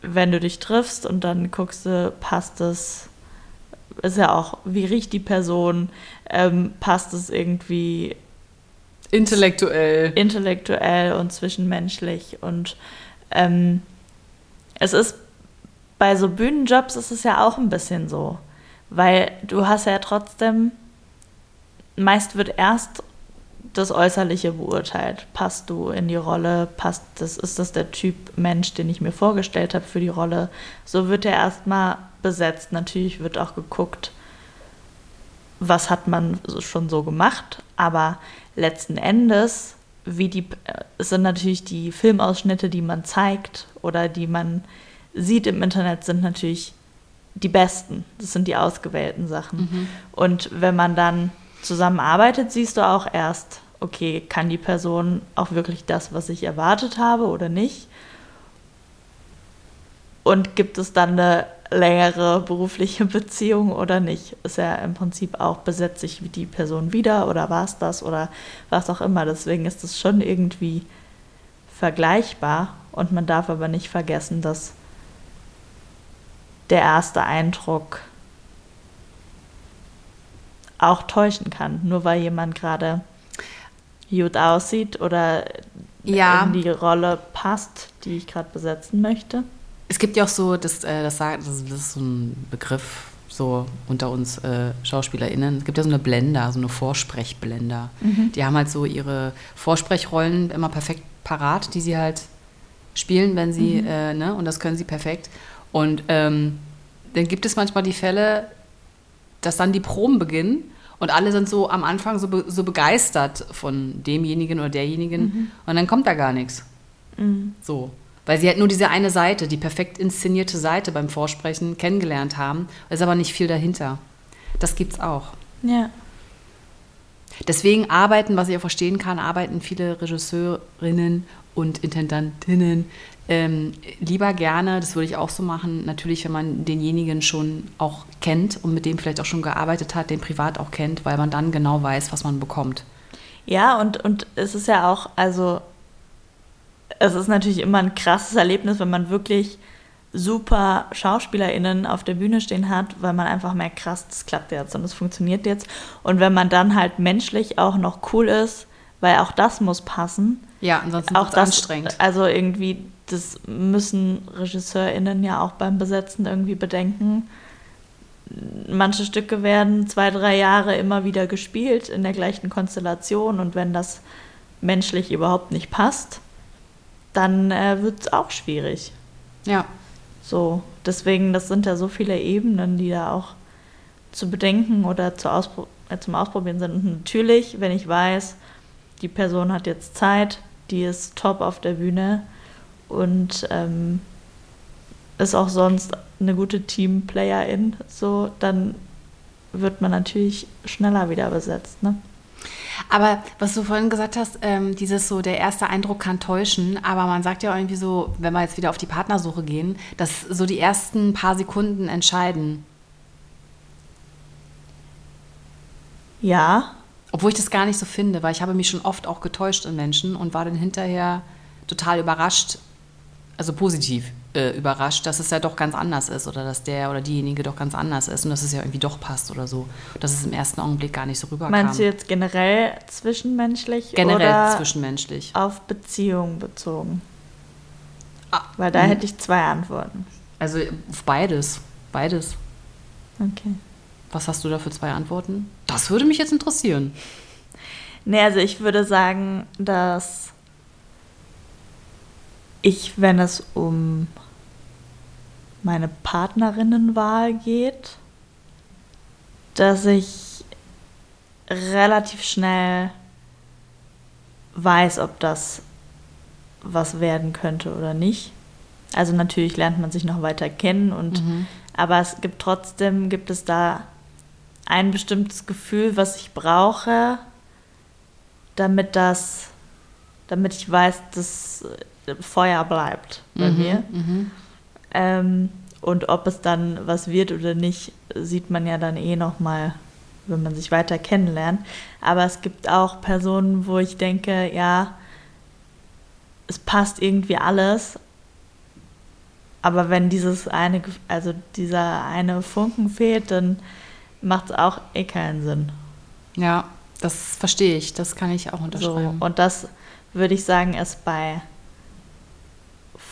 wenn du dich triffst und dann guckst du, passt es, ist ja auch, wie riecht die Person, ähm, passt es irgendwie Intellektuell. intellektuell und zwischenmenschlich und ähm, es ist bei so Bühnenjobs ist es ja auch ein bisschen so, weil du hast ja trotzdem, meist wird erst das Äußerliche beurteilt. Passt du in die Rolle? Passt das, ist das der Typ Mensch, den ich mir vorgestellt habe für die Rolle? So wird er erstmal besetzt. Natürlich wird auch geguckt, was hat man schon so gemacht, aber letzten Endes, wie die, es sind natürlich die Filmausschnitte, die man zeigt oder die man sieht im Internet, sind natürlich die besten. Das sind die ausgewählten Sachen. Mhm. Und wenn man dann zusammenarbeitet, siehst du auch erst, okay, kann die Person auch wirklich das, was ich erwartet habe oder nicht? Und gibt es dann eine längere berufliche Beziehung oder nicht? Ist ja im Prinzip auch, besetzt sich die Person wieder oder war es das oder was auch immer. Deswegen ist es schon irgendwie vergleichbar und man darf aber nicht vergessen, dass der erste Eindruck auch täuschen kann, nur weil jemand gerade gut aussieht oder ja. in die Rolle passt, die ich gerade besetzen möchte. Es gibt ja auch so, das, äh, das, das ist so ein Begriff so unter uns äh, SchauspielerInnen. Es gibt ja so eine Blender, so eine Vorsprechblender. Mhm. Die haben halt so ihre Vorsprechrollen immer perfekt parat, die sie halt spielen, wenn sie, mhm. äh, ne, und das können sie perfekt. Und ähm, dann gibt es manchmal die Fälle, dass dann die Proben beginnen und alle sind so am Anfang so, be so begeistert von demjenigen oder derjenigen mhm. und dann kommt da gar nichts. Mhm. So. Weil sie halt nur diese eine Seite, die perfekt inszenierte Seite beim Vorsprechen kennengelernt haben, ist aber nicht viel dahinter. Das gibt's auch. Ja. Deswegen arbeiten, was ich auch verstehen kann, arbeiten viele Regisseurinnen und Intendantinnen ähm, lieber gerne, das würde ich auch so machen, natürlich, wenn man denjenigen schon auch kennt und mit dem vielleicht auch schon gearbeitet hat, den privat auch kennt, weil man dann genau weiß, was man bekommt. Ja, und, und es ist ja auch, also es ist natürlich immer ein krasses Erlebnis, wenn man wirklich super SchauspielerInnen auf der Bühne stehen hat, weil man einfach merkt, krass, das klappt jetzt und das funktioniert jetzt. Und wenn man dann halt menschlich auch noch cool ist, weil auch das muss passen. Ja, ansonsten auch das anstrengend. Also irgendwie das müssen RegisseurInnen ja auch beim Besetzen irgendwie bedenken. Manche Stücke werden zwei, drei Jahre immer wieder gespielt in der gleichen Konstellation und wenn das menschlich überhaupt nicht passt, dann äh, wird es auch schwierig. Ja. So, deswegen, das sind ja so viele Ebenen, die da auch zu bedenken oder zu Auspro äh, zum Ausprobieren sind. Und natürlich, wenn ich weiß, die Person hat jetzt Zeit, die ist top auf der Bühne, und ähm, ist auch sonst eine gute Teamplayerin, so, dann wird man natürlich schneller wieder besetzt. Ne? Aber was du vorhin gesagt hast, ähm, dieses so, der erste Eindruck kann täuschen, aber man sagt ja irgendwie so, wenn wir jetzt wieder auf die Partnersuche gehen, dass so die ersten paar Sekunden entscheiden. Ja. Obwohl ich das gar nicht so finde, weil ich habe mich schon oft auch getäuscht in Menschen und war dann hinterher total überrascht, also positiv äh, überrascht, dass es ja doch ganz anders ist oder dass der oder diejenige doch ganz anders ist und dass es ja irgendwie doch passt oder so. Dass es im ersten Augenblick gar nicht so rüberkam. Meinst du jetzt generell zwischenmenschlich? Generell oder zwischenmenschlich. Auf Beziehungen bezogen. Ah, Weil da hätte ich zwei Antworten. Also auf beides. Beides. Okay. Was hast du da für zwei Antworten? Das würde mich jetzt interessieren. Nee, also ich würde sagen, dass ich, wenn es um meine Partnerinnenwahl geht, dass ich relativ schnell weiß, ob das was werden könnte oder nicht. Also natürlich lernt man sich noch weiter kennen und mhm. aber es gibt trotzdem gibt es da ein bestimmtes Gefühl, was ich brauche, damit das damit ich weiß, dass Feuer bleibt bei mhm, mir. Mhm. Ähm, und ob es dann was wird oder nicht, sieht man ja dann eh noch mal, wenn man sich weiter kennenlernt. Aber es gibt auch Personen, wo ich denke, ja, es passt irgendwie alles. Aber wenn dieses eine, also dieser eine Funken fehlt, dann macht es auch eh keinen Sinn. Ja, das verstehe ich. Das kann ich auch unterschreiben. So, und das würde ich sagen, ist bei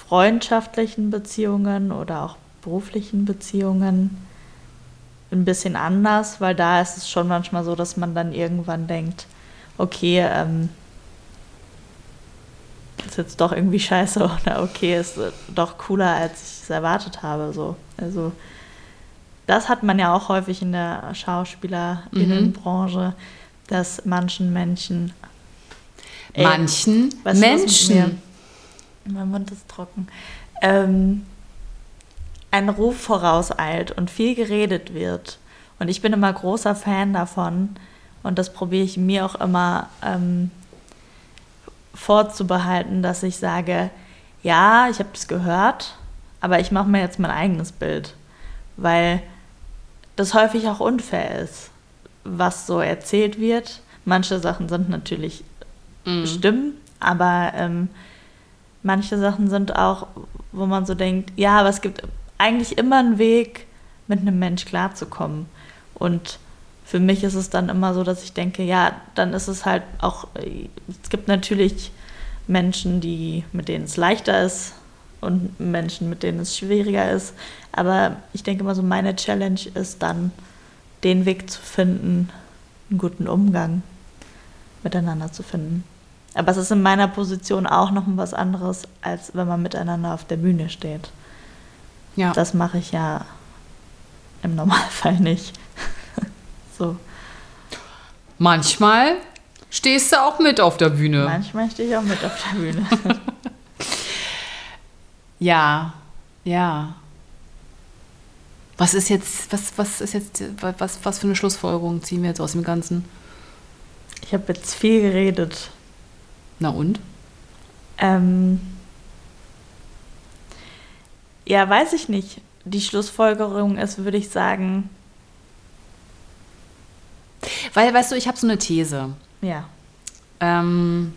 freundschaftlichen Beziehungen oder auch beruflichen Beziehungen ein bisschen anders, weil da ist es schon manchmal so, dass man dann irgendwann denkt, okay, ähm, ist jetzt doch irgendwie scheiße oder okay, ist doch cooler, als ich es erwartet habe. So. Also das hat man ja auch häufig in der Schauspielerinnenbranche, mhm. dass manchen Menschen ey, manchen Menschen mein Mund ist trocken ähm, ein Ruf vorauseilt und viel geredet wird. Und ich bin immer großer Fan davon und das probiere ich mir auch immer ähm, vorzubehalten, dass ich sage, ja, ich habe es gehört, aber ich mache mir jetzt mein eigenes Bild, weil das häufig auch unfair ist, was so erzählt wird. Manche Sachen sind natürlich mhm. stimmen, aber ähm, manche Sachen sind auch, wo man so denkt, ja, aber es gibt eigentlich immer einen Weg, mit einem Mensch klarzukommen. Und für mich ist es dann immer so, dass ich denke, ja, dann ist es halt auch, es gibt natürlich Menschen, die, mit denen es leichter ist und Menschen, mit denen es schwieriger ist. Aber ich denke immer so, meine Challenge ist dann, den Weg zu finden, einen guten Umgang miteinander zu finden. Aber es ist in meiner Position auch noch was anderes, als wenn man miteinander auf der Bühne steht. Ja. Das mache ich ja im Normalfall nicht. so. Manchmal stehst du auch mit auf der Bühne. Manchmal stehe ich auch mit auf der Bühne. ja, ja. Was ist jetzt, was, was ist jetzt, was, was für eine Schlussfolgerung ziehen wir jetzt aus dem Ganzen? Ich habe jetzt viel geredet. Na und? Ähm, ja, weiß ich nicht. Die Schlussfolgerung ist, würde ich sagen. Weil, weißt du, ich habe so eine These. Ja. Ähm,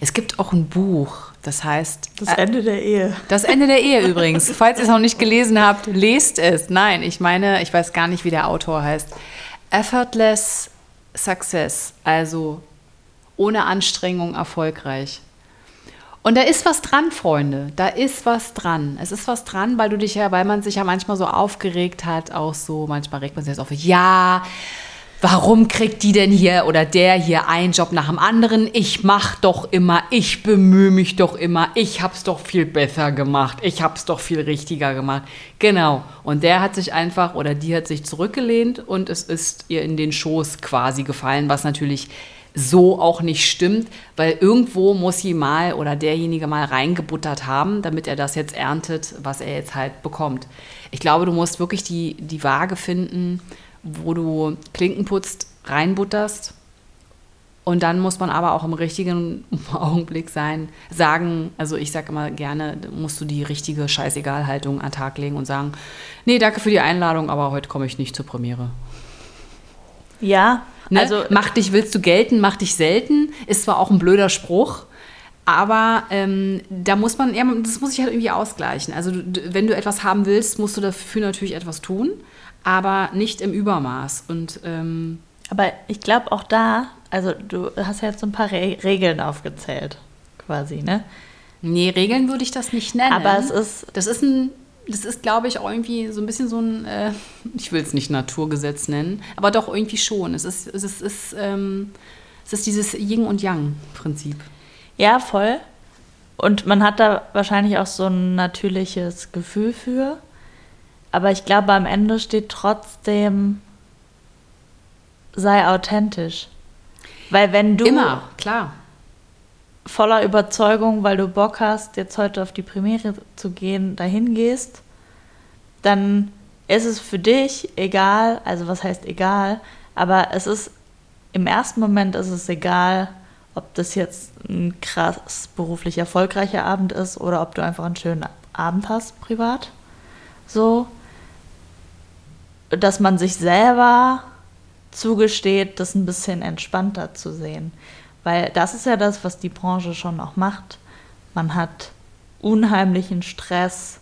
es gibt auch ein Buch, das heißt. Das Ende der Ehe. Das Ende der Ehe übrigens. Falls ihr es noch nicht gelesen habt, lest es. Nein, ich meine, ich weiß gar nicht, wie der Autor heißt. Effortless Success, also ohne Anstrengung erfolgreich. Und da ist was dran, Freunde. Da ist was dran. Es ist was dran, weil du dich ja, weil man sich ja manchmal so aufgeregt hat, auch so, manchmal regt man sich jetzt auf, ja, warum kriegt die denn hier oder der hier einen Job nach dem anderen? Ich mach doch immer, ich bemühe mich doch immer, ich hab's doch viel besser gemacht, ich hab's doch viel richtiger gemacht. Genau. Und der hat sich einfach oder die hat sich zurückgelehnt und es ist ihr in den Schoß quasi gefallen, was natürlich so auch nicht stimmt, weil irgendwo muss sie mal oder derjenige mal reingebuttert haben, damit er das jetzt erntet, was er jetzt halt bekommt. Ich glaube, du musst wirklich die, die Waage finden, wo du Klinken putzt, reinbutterst. Und dann muss man aber auch im richtigen Augenblick sein, sagen, also ich sage immer gerne, musst du die richtige Scheißegal-Haltung an den Tag legen und sagen, nee, danke für die Einladung, aber heute komme ich nicht zur Premiere. Ja, Ne? Also, mach dich, willst du gelten, mach dich selten, ist zwar auch ein blöder Spruch, aber ähm, da muss man, ja, das muss sich halt irgendwie ausgleichen. Also du, wenn du etwas haben willst, musst du dafür natürlich etwas tun, aber nicht im Übermaß. Und ähm, aber ich glaube auch da, also du hast ja jetzt so ein paar Re Regeln aufgezählt, quasi, ne? Nee, Regeln würde ich das nicht nennen. Aber es ist. Das ist ein das ist, glaube ich, irgendwie so ein bisschen so ein, äh, ich will es nicht Naturgesetz nennen, aber doch irgendwie schon. Es ist, es ist, es ist, ähm, es ist dieses Yin- und Yang-Prinzip. Ja, voll. Und man hat da wahrscheinlich auch so ein natürliches Gefühl für. Aber ich glaube, am Ende steht trotzdem, sei authentisch. Weil wenn du. Immer, klar voller Überzeugung, weil du Bock hast, jetzt heute auf die Premiere zu gehen, dahin gehst, dann ist es für dich egal, also was heißt egal, aber es ist im ersten Moment ist es egal, ob das jetzt ein krass beruflich erfolgreicher Abend ist oder ob du einfach einen schönen Abend hast privat. So, dass man sich selber zugesteht, das ein bisschen entspannter zu sehen. Weil das ist ja das, was die Branche schon auch macht. Man hat unheimlichen Stress,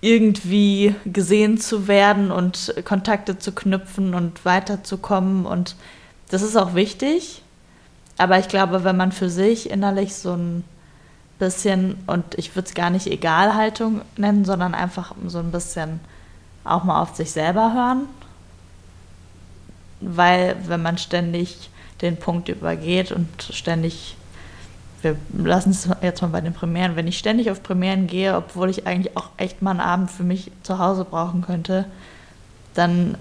irgendwie gesehen zu werden und Kontakte zu knüpfen und weiterzukommen. Und das ist auch wichtig. Aber ich glaube, wenn man für sich innerlich so ein bisschen, und ich würde es gar nicht Egalhaltung nennen, sondern einfach so ein bisschen auch mal auf sich selber hören. Weil wenn man ständig den Punkt übergeht und ständig, wir lassen es jetzt mal bei den Premieren, wenn ich ständig auf Premieren gehe, obwohl ich eigentlich auch echt mal einen Abend für mich zu Hause brauchen könnte, dann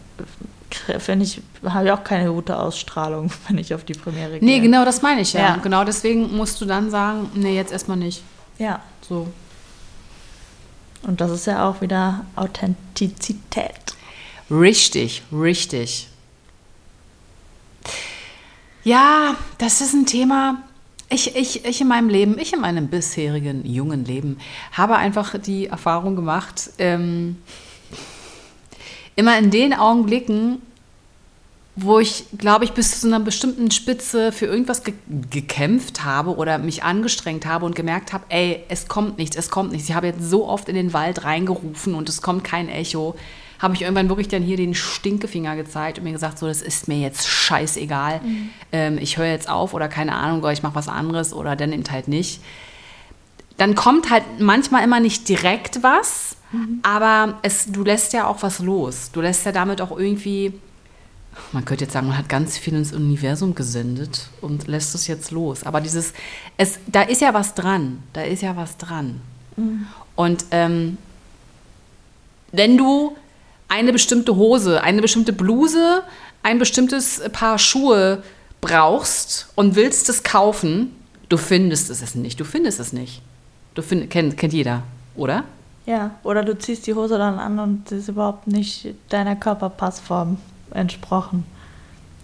finde ich, habe ich auch keine gute Ausstrahlung, wenn ich auf die Premiere gehe. Nee, genau das meine ich ja. Ja. Genau deswegen musst du dann sagen, nee, jetzt erstmal nicht. Ja. So. Und das ist ja auch wieder Authentizität. Richtig, richtig. Ja, das ist ein Thema. Ich, ich, ich in meinem Leben, ich in meinem bisherigen jungen Leben, habe einfach die Erfahrung gemacht, ähm, immer in den Augenblicken, wo ich, glaube ich, bis zu einer bestimmten Spitze für irgendwas ge gekämpft habe oder mich angestrengt habe und gemerkt habe, ey, es kommt nichts, es kommt nichts. Ich habe jetzt so oft in den Wald reingerufen und es kommt kein Echo. Habe ich irgendwann wirklich dann hier den Stinkefinger gezeigt und mir gesagt, so, das ist mir jetzt scheißegal. Ähm, ich höre jetzt auf oder keine Ahnung, oder ich mache was anderes oder dann eben halt nicht. Dann kommt halt manchmal immer nicht direkt was, aber es, du lässt ja auch was los. Du lässt ja damit auch irgendwie man könnte jetzt sagen, man hat ganz viel ins Universum gesendet und lässt es jetzt los. Aber dieses, es, da ist ja was dran. Da ist ja was dran. Und ähm, wenn du eine bestimmte Hose, eine bestimmte Bluse, ein bestimmtes Paar Schuhe brauchst und willst es kaufen, du findest es nicht. Du findest es nicht. Du find, kennt, kennt jeder, oder? Ja, oder du ziehst die Hose dann an und sie ist überhaupt nicht deiner Körperpassform entsprochen.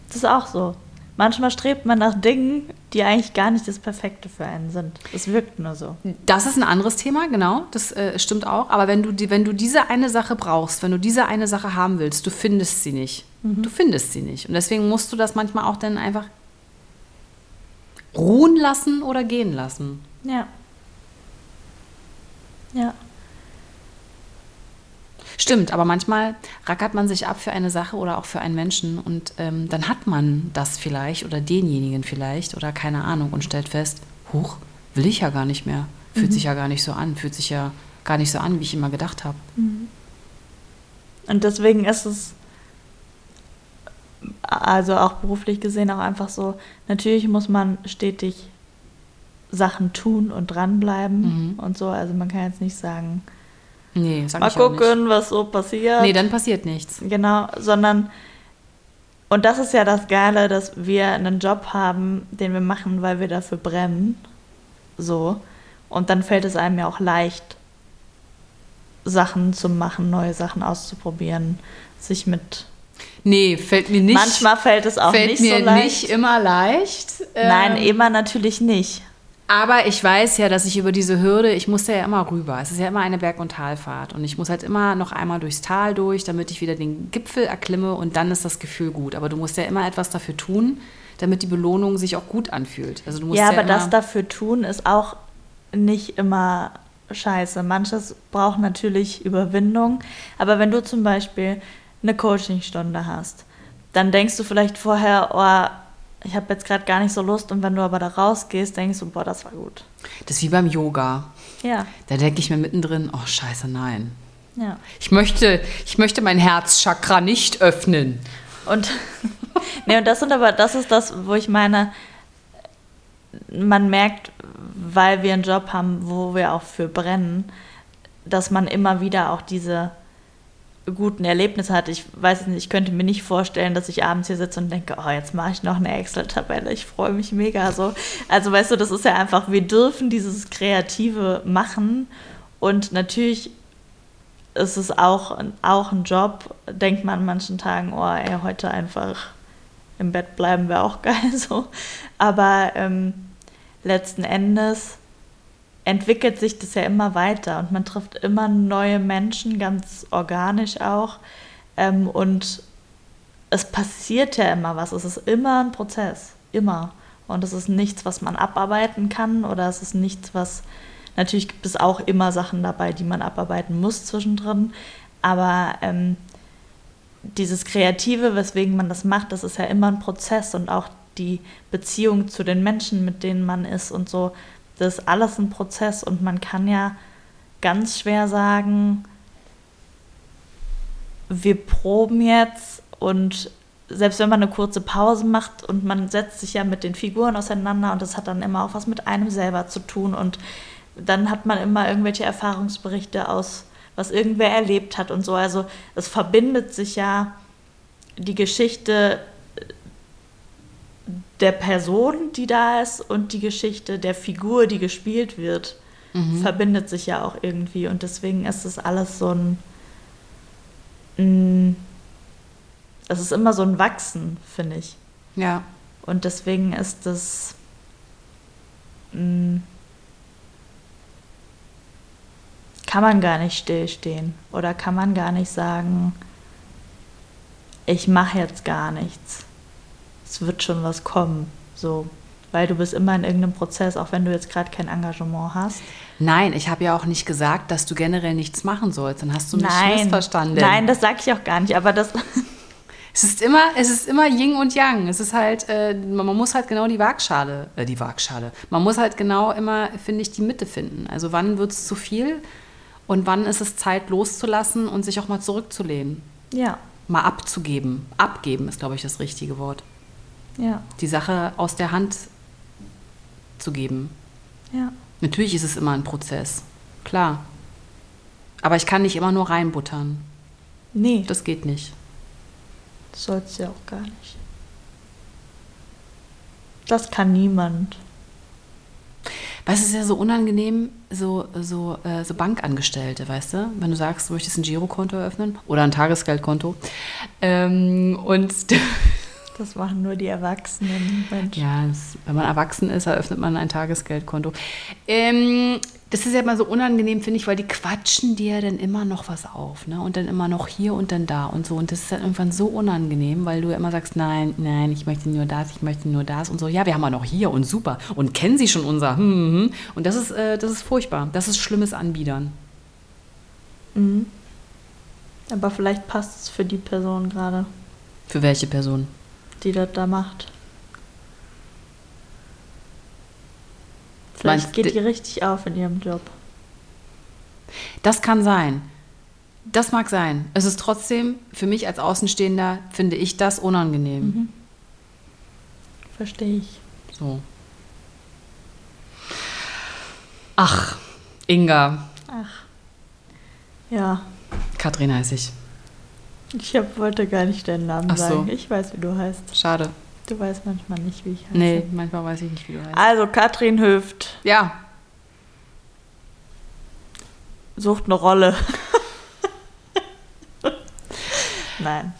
Das ist auch so. Manchmal strebt man nach Dingen, die eigentlich gar nicht das Perfekte für einen sind. Es wirkt nur so. Das ist ein anderes Thema, genau, das äh, stimmt auch. Aber wenn du, die, wenn du diese eine Sache brauchst, wenn du diese eine Sache haben willst, du findest sie nicht. Du findest sie nicht. Und deswegen musst du das manchmal auch dann einfach ruhen lassen oder gehen lassen. Ja. Ja. Stimmt, aber manchmal rackert man sich ab für eine Sache oder auch für einen Menschen und ähm, dann hat man das vielleicht oder denjenigen vielleicht oder keine Ahnung und stellt fest, huch, will ich ja gar nicht mehr. Fühlt sich ja gar nicht so an, fühlt sich ja gar nicht so an, wie ich immer gedacht habe. Und deswegen ist es also auch beruflich gesehen auch einfach so, natürlich muss man stetig Sachen tun und dranbleiben Mhm. und so. Also man kann jetzt nicht sagen, Nee, sag mal ich auch nicht. gucken, was so passiert. Nee, dann passiert nichts. Genau, sondern und das ist ja das Geile, dass wir einen Job haben, den wir machen, weil wir dafür brennen. So. Und dann fällt es einem ja auch leicht, Sachen zu machen, neue Sachen auszuprobieren, sich mit. Nee, fällt mir nicht. Manchmal fällt es auch fällt nicht mir so leicht. nicht immer leicht. Nein, Ähm, immer natürlich nicht. Aber ich weiß ja, dass ich über diese Hürde, ich muss ja immer rüber. Es ist ja immer eine Berg- und Talfahrt. Und ich muss halt immer noch einmal durchs Tal durch, damit ich wieder den Gipfel erklimme und dann ist das Gefühl gut. Aber du musst ja immer etwas dafür tun, damit die Belohnung sich auch gut anfühlt. Also du musst Ja, ja, aber das dafür tun ist auch nicht immer scheiße. Manches braucht natürlich Überwindung. Aber wenn du zum Beispiel eine Coachingstunde hast, dann denkst du vielleicht vorher, oh, ich habe jetzt gerade gar nicht so Lust. Und wenn du aber da rausgehst, denkst du, boah, das war gut. Das ist wie beim Yoga. Ja, Da denke ich mir mittendrin, oh scheiße, nein. ja. Ich möchte, ich möchte mein Herzchakra nicht öffnen. Und, nee, und das sind aber, das ist das, wo ich meine, man merkt, weil wir einen Job haben, wo wir auch für brennen, dass man immer wieder auch diese guten Erlebnisse hat. Ich weiß nicht, ich könnte mir nicht vorstellen, dass ich abends hier sitze und denke, oh, jetzt mache ich noch eine Excel-Tabelle, ich freue mich mega so. Also weißt du, das ist ja einfach, wir dürfen dieses Kreative machen und natürlich ist es auch, auch ein Job, denkt man an manchen Tagen, oh, ey, heute einfach im Bett bleiben wäre auch geil so. Aber ähm, letzten Endes entwickelt sich das ja immer weiter und man trifft immer neue Menschen, ganz organisch auch. Ähm, und es passiert ja immer was. Es ist immer ein Prozess. Immer. Und es ist nichts, was man abarbeiten kann oder es ist nichts, was. Natürlich gibt es auch immer Sachen dabei, die man abarbeiten muss zwischendrin. Aber ähm, dieses Kreative, weswegen man das macht, das ist ja immer ein Prozess und auch die Beziehung zu den Menschen, mit denen man ist und so, das ist alles ein Prozess und man kann ja ganz schwer sagen, wir proben jetzt und selbst wenn man eine kurze Pause macht und man setzt sich ja mit den Figuren auseinander und das hat dann immer auch was mit einem selber zu tun und dann hat man immer irgendwelche Erfahrungsberichte aus, was irgendwer erlebt hat und so. Also es verbindet sich ja die Geschichte der Person, die da ist und die Geschichte der Figur, die gespielt wird, mhm. verbindet sich ja auch irgendwie und deswegen ist es alles so ein es ist immer so ein Wachsen, finde ich. Ja. Und deswegen ist das. Mh, mm, kann man gar nicht stillstehen. Oder kann man gar nicht sagen, ich mache jetzt gar nichts. Es wird schon was kommen. So. Weil du bist immer in irgendeinem Prozess, auch wenn du jetzt gerade kein Engagement hast. Nein, ich habe ja auch nicht gesagt, dass du generell nichts machen sollst. Dann hast du mich Nein. missverstanden. Nein, das sage ich auch gar nicht. Aber das. Es ist immer, es ist immer Yin und Yang. Es ist halt, äh, man muss halt genau die Waagschale, äh, die Waagschale. Man muss halt genau immer, finde ich, die Mitte finden. Also wann wird es zu viel und wann ist es Zeit loszulassen und sich auch mal zurückzulehnen. Ja. Mal abzugeben. Abgeben ist, glaube ich, das richtige Wort. Ja. Die Sache aus der Hand zu geben. Ja. Natürlich ist es immer ein Prozess. Klar. Aber ich kann nicht immer nur reinbuttern. Nee. Das geht nicht. Das soll's ja auch gar nicht. Das kann niemand. Weißt du, es ist ja so unangenehm, so, so, äh, so Bankangestellte, weißt du? Wenn du sagst, du möchtest ein Girokonto eröffnen oder ein Tagesgeldkonto. Ähm, und das machen nur die Erwachsenen. Mensch. Ja, das, wenn man erwachsen ist, eröffnet man ein Tagesgeldkonto. Ähm, das ist ja immer so unangenehm, finde ich, weil die quatschen dir dann immer noch was auf, ne? Und dann immer noch hier und dann da und so. Und das ist dann irgendwann so unangenehm, weil du ja immer sagst, nein, nein, ich möchte nur das, ich möchte nur das und so. Ja, wir haben ja noch hier und super. Und kennen Sie schon unser hm, hm, hm. Und das ist, äh, das ist furchtbar. Das ist schlimmes Anbiedern. Mhm. Aber vielleicht passt es für die Person gerade. Für welche Person? Die das da macht. Vielleicht Meinst, geht die richtig auf in ihrem Job. Das kann sein. Das mag sein. Es ist trotzdem, für mich als Außenstehender, finde ich das unangenehm. Mhm. Verstehe ich. So. Ach, Inga. Ach. Ja. Katrin heiße ich. Ich hab, wollte gar nicht deinen Namen Ach sagen. So. Ich weiß, wie du heißt. Schade. Du weißt manchmal nicht, wie ich heiße. Nee, manchmal weiß ich nicht, wie du heißt. Also, Katrin Hüft. Ja. Sucht eine Rolle. Nein.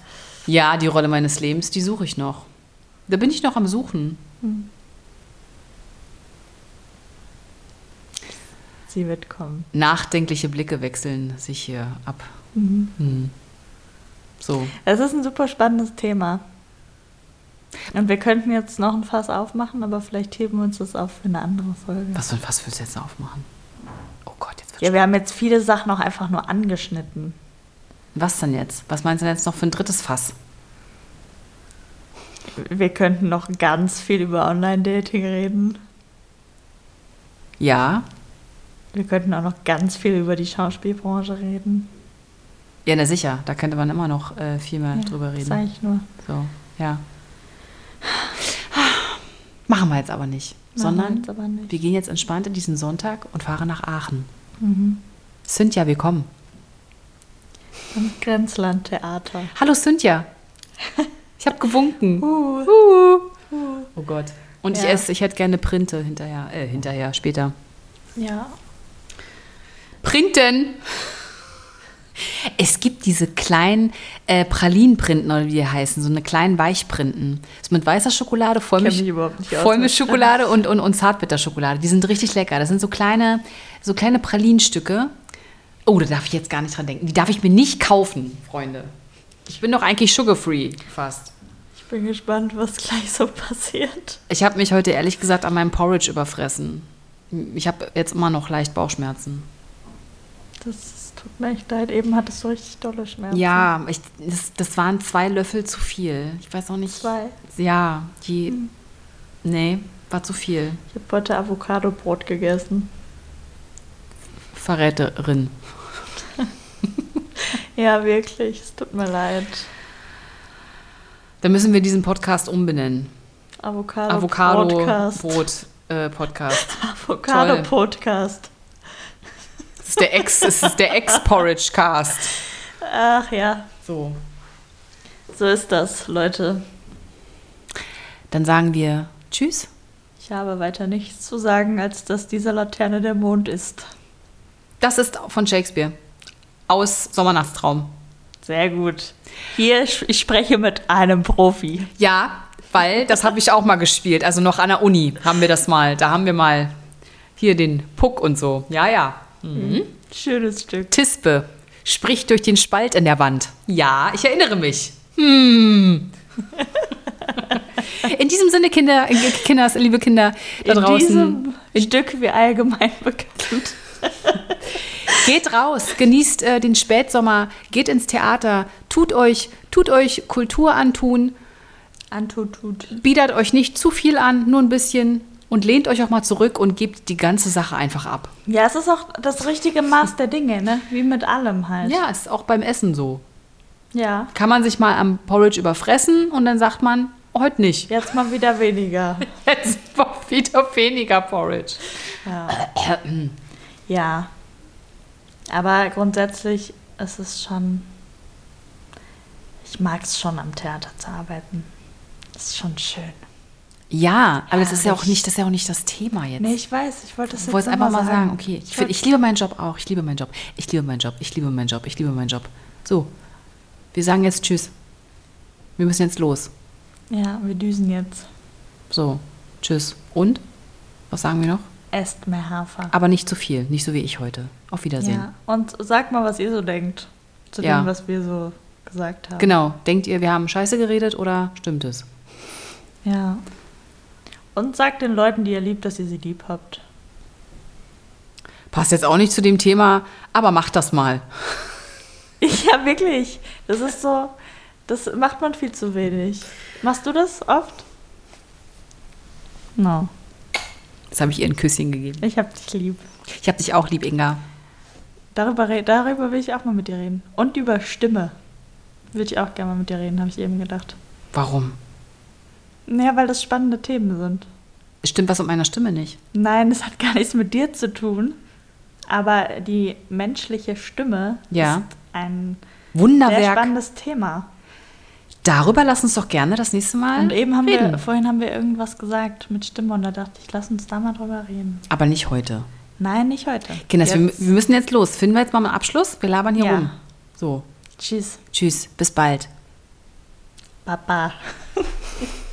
Ja, die Rolle meines Lebens, die suche ich noch. Da bin ich noch am Suchen. Hm. Sie wird kommen. Nachdenkliche Blicke wechseln sich hier ab. Mhm. Hm. So. Es ist ein super spannendes Thema. Und wir könnten jetzt noch ein Fass aufmachen, aber vielleicht heben wir uns das auf für eine andere Folge. Was für ein Fass willst du jetzt aufmachen? Oh Gott, jetzt wird's Ja, wir haben jetzt viele Sachen auch einfach nur angeschnitten. Was denn jetzt? Was meinst du denn jetzt noch für ein drittes Fass? Wir könnten noch ganz viel über Online-Dating reden. Ja. Wir könnten auch noch ganz viel über die Schauspielbranche reden. Ja, na sicher, da könnte man immer noch äh, viel mehr ja, drüber reden. Sag ich nur. So, ja. Machen wir jetzt aber nicht. Machen sondern wir, nicht. wir, gehen jetzt entspannt in diesen Sonntag und fahren nach Aachen. Mhm. Cynthia, wir kommen. Am Grenzlandtheater. Hallo Cynthia. Ich habe gewunken. Uh. Uh. Oh Gott. Und ja. ich esse, ich hätte gerne Printe hinterher, äh, hinterher, später. Ja. Printen! Es gibt diese kleinen äh, Pralinenprinten, oder wie die heißen, so eine kleinen Weichprinten. Ist mit weißer Schokolade, Vollmilch, Vollmilchschokolade und, und, und Zartbitterschokolade. Die sind richtig lecker. Das sind so kleine, so kleine Pralinenstücke. Oh, da darf ich jetzt gar nicht dran denken. Die darf ich mir nicht kaufen, Freunde. Ich bin doch eigentlich sugar-free fast. Ich bin gespannt, was gleich so passiert. Ich habe mich heute ehrlich gesagt an meinem Porridge überfressen. Ich habe jetzt immer noch leicht Bauchschmerzen. Das Tut mir echt leid, eben hattest du richtig dolle Schmerzen. Ja, ich, das, das waren zwei Löffel zu viel. Ich weiß auch nicht. Zwei? Ja, die. Hm. Nee. War zu viel. Ich habe heute Avocado-Brot gegessen. Verräterin. Ja, wirklich. Es tut mir leid. Dann müssen wir diesen Podcast umbenennen. Avocado, Avocado. Brot äh, Podcast. Avocado. Podcast. Das ist der Ex, das ist der Ex-Porridge Cast. Ach ja, So. so ist das, Leute. Dann sagen wir Tschüss. Ich habe weiter nichts zu sagen, als dass diese Laterne der Mond ist. Das ist von Shakespeare. Aus Sommernachtstraum. Sehr gut. Hier, ich spreche mit einem Profi. Ja, weil das habe ich auch mal gespielt. Also noch an der Uni haben wir das mal. Da haben wir mal hier den Puck und so. Ja, ja. Schönes Stück. Tispe spricht durch den Spalt in der Wand. Ja, ich erinnere mich. Hm. In diesem Sinne, Kinder, äh, Kinders, liebe Kinder da In draußen, diesem Stück wie allgemein bekannt. geht raus, genießt äh, den Spätsommer, geht ins Theater, tut euch, tut euch Kultur antun, Antutut. biedert euch nicht zu viel an, nur ein bisschen und lehnt euch auch mal zurück und gebt die ganze Sache einfach ab. Ja, es ist auch das richtige Maß der Dinge, ne? Wie mit allem halt. Ja, ist auch beim Essen so. Ja. Kann man sich mal am Porridge überfressen und dann sagt man, heute nicht. Jetzt mal wieder weniger. Jetzt mal wieder weniger Porridge. Ja. ja. Aber grundsätzlich ist es schon. Ich mag es schon, am Theater zu arbeiten. Das ist schon schön. Ja, aber das ist ja auch nicht, das ist ja auch nicht das Thema jetzt. Nee, ich weiß, ich wollte es Ich jetzt einfach mal sagen, okay, ich, find, ich liebe meinen Job auch, ich liebe meinen Job, ich liebe meinen Job, ich liebe meinen Job, ich liebe meinen Job. So, wir sagen jetzt Tschüss. Wir müssen jetzt los. Ja, wir düsen jetzt. So, Tschüss. Und? Was sagen wir noch? Esst mehr Hafer. Aber nicht zu viel, nicht so wie ich heute. Auf Wiedersehen. Ja. Und sagt mal, was ihr so denkt. Zu Ja. dem, was wir so gesagt haben. Genau. Denkt ihr, wir haben Scheiße geredet oder stimmt es? Ja. Und sagt den Leuten, die ihr liebt, dass ihr sie lieb habt. Passt jetzt auch nicht zu dem Thema, aber macht das mal. Ja, wirklich. Das ist so, das macht man viel zu wenig. Machst du das oft? No. Jetzt habe ich ihr ein Küsschen gegeben. Ich hab dich lieb. Ich habe dich auch lieb, Inga. Darüber, darüber will ich auch mal mit dir reden. Und über Stimme. Würde ich auch gerne mal mit dir reden, habe ich eben gedacht. Warum? Naja, weil das spannende Themen sind. Stimmt was mit meiner Stimme nicht? Nein, das hat gar nichts mit dir zu tun. Aber die menschliche Stimme Ja. ist ein sehr Wunderwerk. spannendes Thema. Darüber lass uns doch gerne das nächste Mal Und eben haben reden. wir, vorhin haben wir irgendwas gesagt mit Stimme und da dachte ich, lass uns da mal drüber reden. Aber nicht heute. Nein, nicht heute. Kinders, wir, wir müssen jetzt los. Finden wir jetzt mal einen Abschluss? Wir labern hier Ja. rum. So, Tschüss, tschüss, bis bald. Papa.